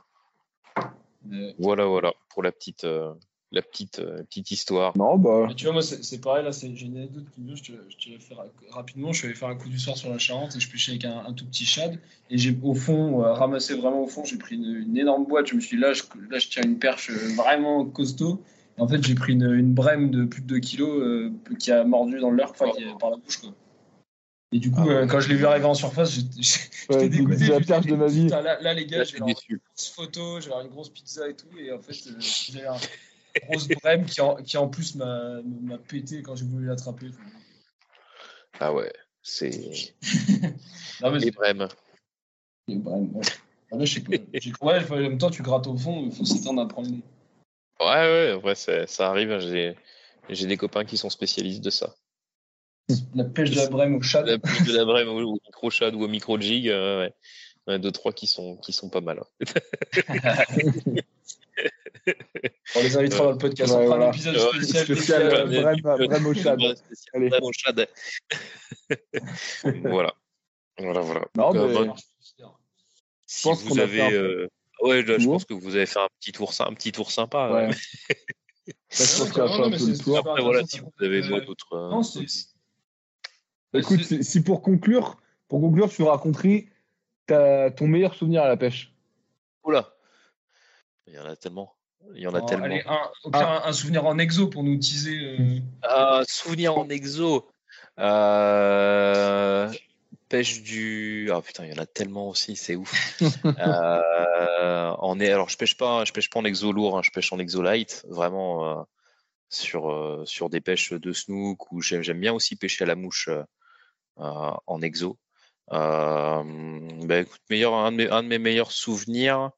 Voilà, voilà, pour la petite, euh, la petite, euh, petite histoire. Non, bah. Mais tu vois, moi, c'est pareil, là, j'ai une anecdote je te, je te faire rapidement. Je suis allé faire un coup du soir sur la Charente et je pêchais avec un, tout petit shad. Et j'ai, au fond, euh, ramassé vraiment au fond, j'ai pris une, énorme boîte. Je me suis dit, là, je, là, je tiens une perche vraiment costaud. Et en fait, j'ai pris une, une, brème de plus de 2 kilos euh, qui a mordu dans l'heure, enfin, par la bouche, quoi. Et du coup, ah quand je l'ai vu arriver en surface, j'étais ouais, dégoûté. C'est la perche de ma vie. Là, là, les gars, j'ai une grosse photo, j'ai une grosse pizza et tout. Et en fait, j'ai un grosse brème qui en, qui en plus m'a pété quand j'ai voulu l'attraper. Ah ouais, c'est. les brèmes. Les brèmes, ouais. Ah là, je sais pas. ouais, en même temps, tu grattes au fond, il faut s'attendre à prendre les. Ouais, ouais, ouais, ça arrive. Hein, j'ai des copains qui sont spécialistes de ça. La pêche de la brème au chat. La pêche de la brème au, micro chat ou au micro jig, euh, ouais. Il y en a deux, trois qui sont, qui sont pas mal. Hein. On les invitera dans le podcast. on fera un épisode spécial. spécial brème, au chat. Brème au chat. voilà. Voilà, voilà. Non, Donc, mais... euh, si vous avez. Euh... Ouais, je, je pense que vous avez fait un petit tour, un petit tour sympa. Ouais. je pense qu'on a fait un peu le tour. Après, voilà, si vous avez d'autres. C'est Écoute, si, pour conclure, pour conclure, tu nous raconterais ton meilleur souvenir à la pêche. Oula, il y en a tellement. Il y en a tellement. Allez, un, ah. un, souvenir en exo pour nous teaser. Euh... Un souvenir en exo. Euh... Pêche du. Ah putain, il y en a tellement aussi, c'est ouf. euh... en... Alors, je pêche pas, je pêche pas en exo lourd, hein, je pêche en exo light, vraiment euh, sur euh, sur des pêches de snook ou j'aime bien aussi pêcher à la mouche en exo. Euh, bah, un, de mes, meilleurs souvenirs,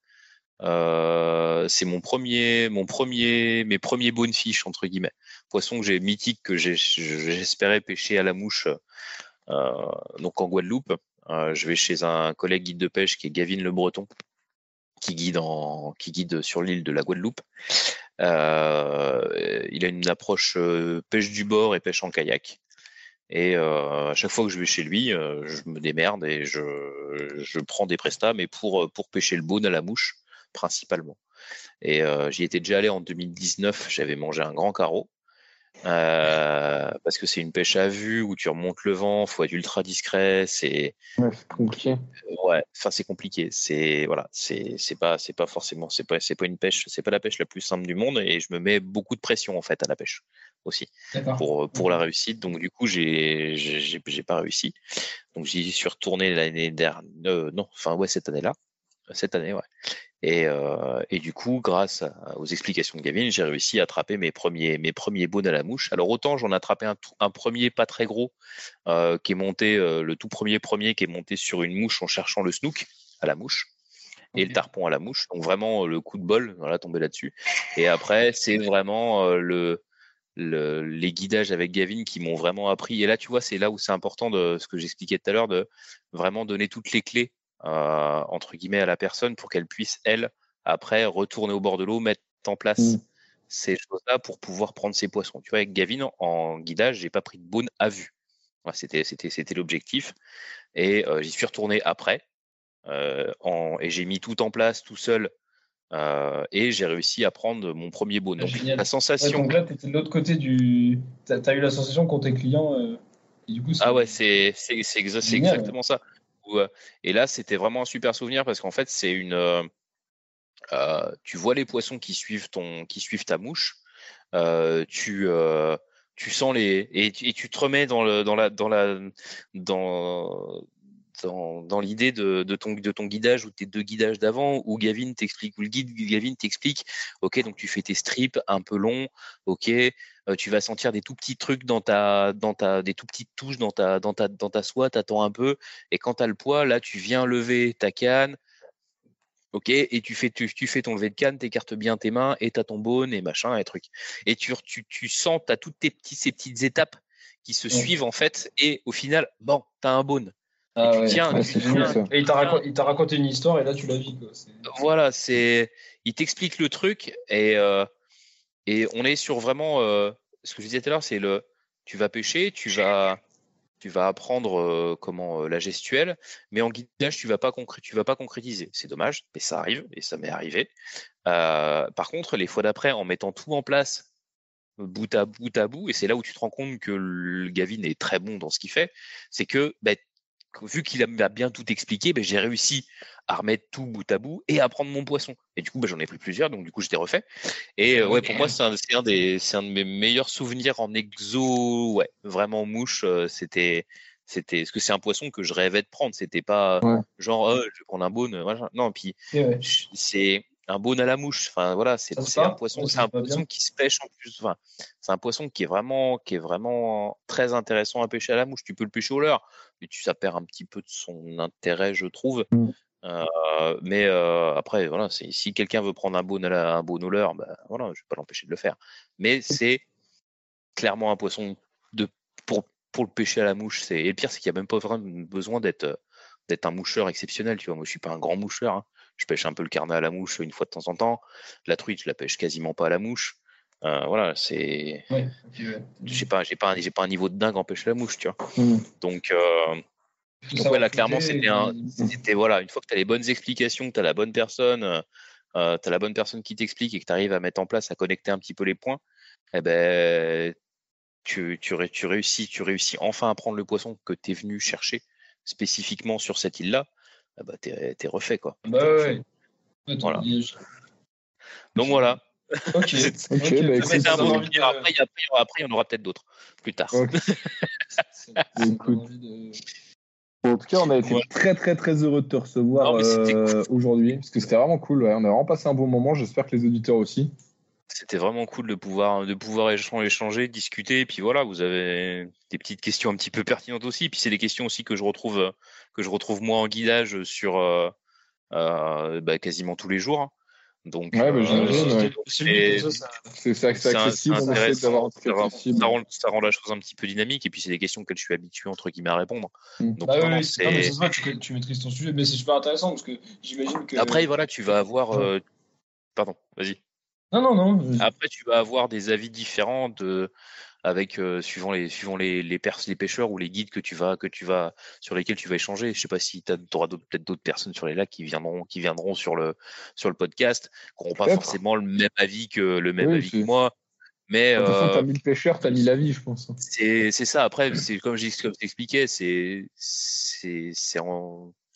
euh, c'est mon premier, mon premier, mes premiers bonefish entre guillemets, poisson que j'ai mythique que j'espérais pêcher à la mouche, euh, donc en Guadeloupe. Euh, je vais chez un collègue guide de pêche qui est Gavin Le Breton, qui guide sur l'île de la Guadeloupe. Euh, il a une approche pêche du bord et pêche en kayak. Et euh, à chaque fois que je vais chez lui, euh, je me démerde et je, je prends des prestats, mais pour, pour pêcher le bone à la mouche, principalement. Et euh, j'y étais déjà allé en 2019, j'avais mangé un grand carreau. Euh, parce que c'est une pêche à vue où tu remontes le vent, faut être ultra discret, c'est ouais, compliqué. Ouais, enfin c'est compliqué. C'est voilà, c'est c'est pas c'est pas forcément c'est pas c'est pas une pêche, c'est pas la pêche la plus simple du monde et je me mets beaucoup de pression en fait à la pêche aussi pour pour la réussite. Donc du coup j'ai j'ai pas réussi. Donc j'y suis retourné l'année dernière, euh, non, enfin ouais cette année là, cette année ouais. Et, euh, et, du coup, grâce aux explications de Gavin, j'ai réussi à attraper mes premiers, mes premiers bonnes à la mouche. Alors autant j'en ai attrapé un, un, premier pas très gros, euh, qui est monté, euh, le tout premier premier qui est monté sur une mouche en cherchant le snook à la mouche et le tarpon à la mouche. Donc vraiment le coup de bol, voilà, tombé là-dessus. Et après, c'est vraiment euh, le, le, les guidages avec Gavin qui m'ont vraiment appris. Et là, tu vois, c'est là où c'est important de ce que j'expliquais tout à l'heure, de vraiment donner toutes les clés euh, entre guillemets à la personne pour qu'elle puisse elle après retourner au bord de l'eau, mettre en place mm. ces choses-là pour pouvoir prendre ses poissons. Tu vois, avec Gavin en, guidage, j'ai pas pris de bonne à vue. c'était c'était c'était l'objectif et euh, j'y suis retourné après euh, en, et j'ai mis tout en place tout seul euh, et j'ai réussi à prendre mon premier bonne. Donc, la sensation. donc là, tu étais de l'autre côté du. Tu as, eu la sensation quand tes clients. Euh, et du coup, ah ouais, c'est exactement ça. Euh, et là, c'était vraiment un super souvenir parce qu'en fait, c'est une. Euh, tu vois les poissons qui suivent ton, qui suivent ta mouche. tu tu sens les et tu, et tu, te remets dans le dans la dans la dans dans, dans l'idée de, de, ton, de ton guidage ou tes deux guidages d'avant où Gavin t'explique, ou le guide Gavin t'explique, ok, donc tu fais tes strips un peu longs, ok, euh, tu vas sentir des tout petits trucs dans ta, dans ta, des tout petites touches dans ta, dans ta, dans ta soie, t'attends un peu, et quand t'as le poids, là, tu viens lever ta canne, ok, et tu fais, tu, tu fais ton lever de canne, t'écartes bien tes mains, et t'as ton bone et machin, et truc. Et tu, tu, tu sens, t'as toutes tes petits, ces petites étapes qui se suivent en fait, et au final, bon, t'as un bone. Ah et tiens, et il t'a raconté, une histoire et là tu la vis. Quoi. Voilà, c'est, il t'explique le truc et euh, et on est sur vraiment euh, ce que je disais tout à l'heure, c'est le, tu vas pêcher, tu vas tu vas apprendre comment la gestuelle, mais en guidage, tu vas pas tu vas pas concrétiser. C'est dommage, mais ça arrive et ça m'est arrivé. par contre, les fois d'après, en mettant tout en place, bout à bout à bout, et c'est là où tu te rends compte que le Gavin est très bon dans ce qu'il fait, c'est que bah, vu qu'il m'a bien tout expliqué, ben, j'ai réussi à remettre tout bout à bout et à prendre mon poisson. Et du coup, ben, j'en ai pris plusieurs, donc du coup, j'étais refait. Et euh, ouais, pour moi, c'est un, un, des, c'est un de mes meilleurs souvenirs en exo, ouais, vraiment mouche. Euh, c'était, c'était, parce que c'est un poisson que je rêvais de prendre. C'était pas genre, oh, je vais prendre un bone, Non, puis c'est un bone à la mouche. Enfin voilà, c'est un poisson, c'est un poisson qui se pêche en plus. Enfin, c'est un poisson qui est vraiment, qui est vraiment très intéressant à pêcher à la mouche. Tu peux le pêcher au leurre, mais tu ça perd un petit peu de son intérêt, je trouve. Mm. Euh, mais euh, après, voilà, si quelqu'un veut prendre un bone à la, un leurre, bah, voilà, je vais pas l'empêcher de le faire. Mais c'est clairement un poisson de pour pour le pêcher à la mouche. C'est et le pire, c'est qu'il n'y a même pas vraiment besoin d'être d'être un moucheur exceptionnel. Tu vois, moi, je suis pas un grand moucheur. Hein je pêche un peu le carnet à la mouche une fois de temps en temps. La truite, je la pêche quasiment pas à la mouche. Euh, voilà, c'est. Ouais, J'ai pas, j'ai pas, j'ai pas un niveau de dingue en pêche à la mouche, tu vois. Mm. Donc, euh... donc clairement, c'était un, voilà, une fois que tu as les bonnes explications, que tu as la bonne personne, euh, tu as la bonne personne qui t'explique et que tu arrives à mettre en place, à connecter un petit peu les points, eh ben, tu, tu, tu réussis, tu réussis enfin à prendre le poisson que tu es venu chercher spécifiquement sur cette île-là ah bah, t'es, refait quoi. Bah ouais. Voilà. Donc voilà. Ok. okay, bah, écoute, après, après, il y en aura peut-être d'autres plus tard. en tout cas, on a été très très très heureux de te recevoir euh, aujourd'hui parce que c'était vraiment cool. Ouais. On a vraiment passé un bon moment. J'espère que les auditeurs aussi. C'était vraiment cool de pouvoir de pouvoir échanger, discuter. Et puis voilà, vous avez des petites questions un petit peu pertinentes aussi. Puis c'est des questions aussi que je retrouve que je retrouve moi en guidage sur euh, euh, bah, quasiment tous les jours. Donc, ouais, euh, c'est ça, c'est accessible. Ça, rend, ça rend la chose un petit peu dynamique. Et puis, c'est des questions auxquelles je suis habitué, entre guillemets, à répondre. Mm. Donc, bah, oui, c'est... Non, mais ça tu, tu, maîtrises ton sujet, mais c'est super intéressant parce que j'imagine que. Après, voilà, tu vas avoir. Euh... Pardon, vas-y. Non, non, non. Après, tu vas avoir des avis différents de, avec euh, suivant les suivant les les, pêcheurs ou les guides que tu vas que tu vas sur lesquels tu vas échanger. Je sais pas si tu auras peut-être d'autres personnes sur les lacs qui viendront qui viendront sur le sur le podcast, qui n'auront pas forcément le même avis que le même avis que moi. Mais de toute façon, t'as mis le pêcheur, t'as mis l'avis, je pense. C'est c'est ça. Après, c'est comme je t'expliquais, c'est c'est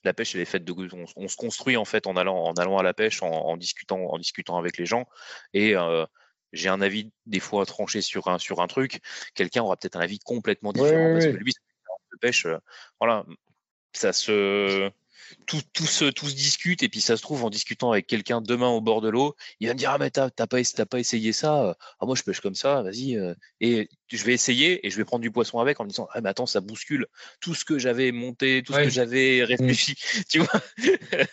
la pêche elle est faite de on, se construit en fait en allant en allant à la pêche en, en discutant en discutant avec les gens et euh, j'ai un avis des fois tranché sur un sur un truc quelqu'un aura peut-être un avis complètement différent parce que lui de pêche euh, voilà. Ça se tout, tout, se, tout se discute et puis ça se trouve en discutant avec quelqu'un demain au bord de l'eau, il va me dire ah mais t'as pas pas essayé ça, ah moi je pêche comme ça, vas-y euh. et je vais essayer et je vais prendre du poisson avec en me disant ah mais attends ça bouscule tout ce que j'avais monté, tout ce que j'avais mmh. réfléchi, tu vois.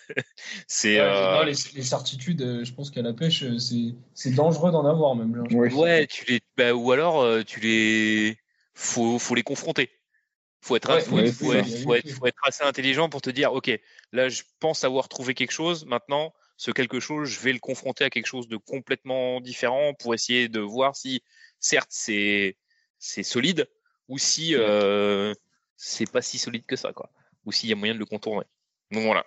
c'est euh... les, les, certitudes, euh, je pense qu'à la pêche euh, c'est c'est dangereux d'en avoir même. ouais, tu les bah, ou alors tu les faut faut les confronter. Faut être, faut, être, faut, être, faut, être, assez intelligent pour te dire, ok, là, je pense avoir trouvé quelque chose. Maintenant, ce quelque chose, je vais le confronter à quelque chose de complètement différent pour essayer de voir si, certes, c'est c'est solide ou si euh, c'est pas si solide que ça, quoi. Ou s'il y a moyen de le contourner. Donc voilà.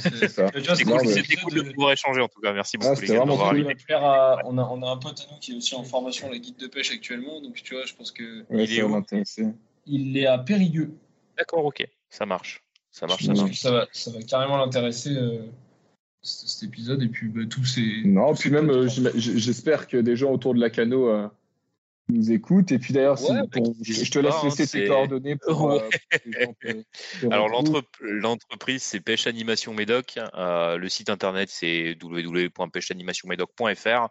C'était cool, de pouvoir échanger en tout cas. Merci beaucoup les gars on, a, on a un pote à nous qui est aussi en formation la guide de pêche actuellement, donc tu vois, je pense que il est où? Il est à Périgueux. D'accord, ok, ça marche. Ça marche, ça marche. Ça va, ça va carrément l'intéresser. Euh, cet épisode et puis bah, tous ces. Non, puis même, euh, j'espère que des gens autour de la cano euh, nous écoutent. Et puis d'ailleurs, bah, je te laisse laisser tes coordonnées pour. Alors, l'entreprise, c'est Pêche Animation Médoc. le site internet, c'est www.pêcheanimationmedoc.fr.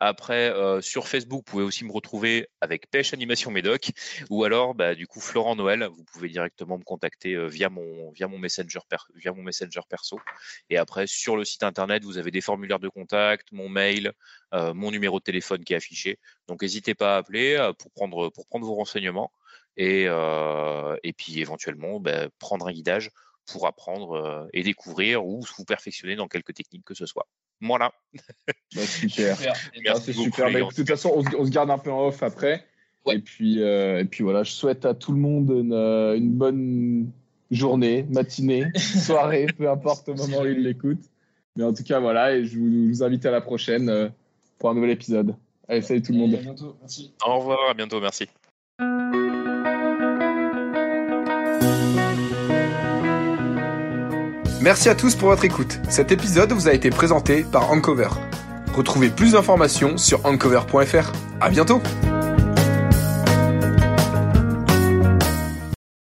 Après, euh, sur Facebook, vous pouvez aussi me retrouver avec Pêche Animation Médoc, ou alors, bah, du coup, Florent Noël. Vous pouvez directement me contacter euh, via mon via mon messenger via mon messenger perso. Et après, sur le site internet, vous avez des formulaires de contact, mon mail, euh, mon numéro de téléphone qui est affiché. Donc, n'hésitez pas à appeler pour prendre pour prendre vos renseignements et et puis éventuellement bah, prendre un guidage pour apprendre et découvrir ou vous perfectionner dans quelques techniques que ce soit. Voilà. Bah, super. super. Merci super. Bah, de toute façon, on, se garde un peu en off après. Et puis, et puis voilà, je souhaite à tout le monde une, une bonne journée, matinée, soirée, peu importe au moment où il l'écoute. Mais en tout cas, voilà, et je vous, invite à la prochaine pour un nouvel épisode. Allez, salut tout le monde. À bientôt, merci. Au revoir, à bientôt, merci. Merci à tous pour votre écoute. Cet épisode vous a été présenté par Ancover. Retrouvez plus d'informations sur ancover.fr. À bientôt!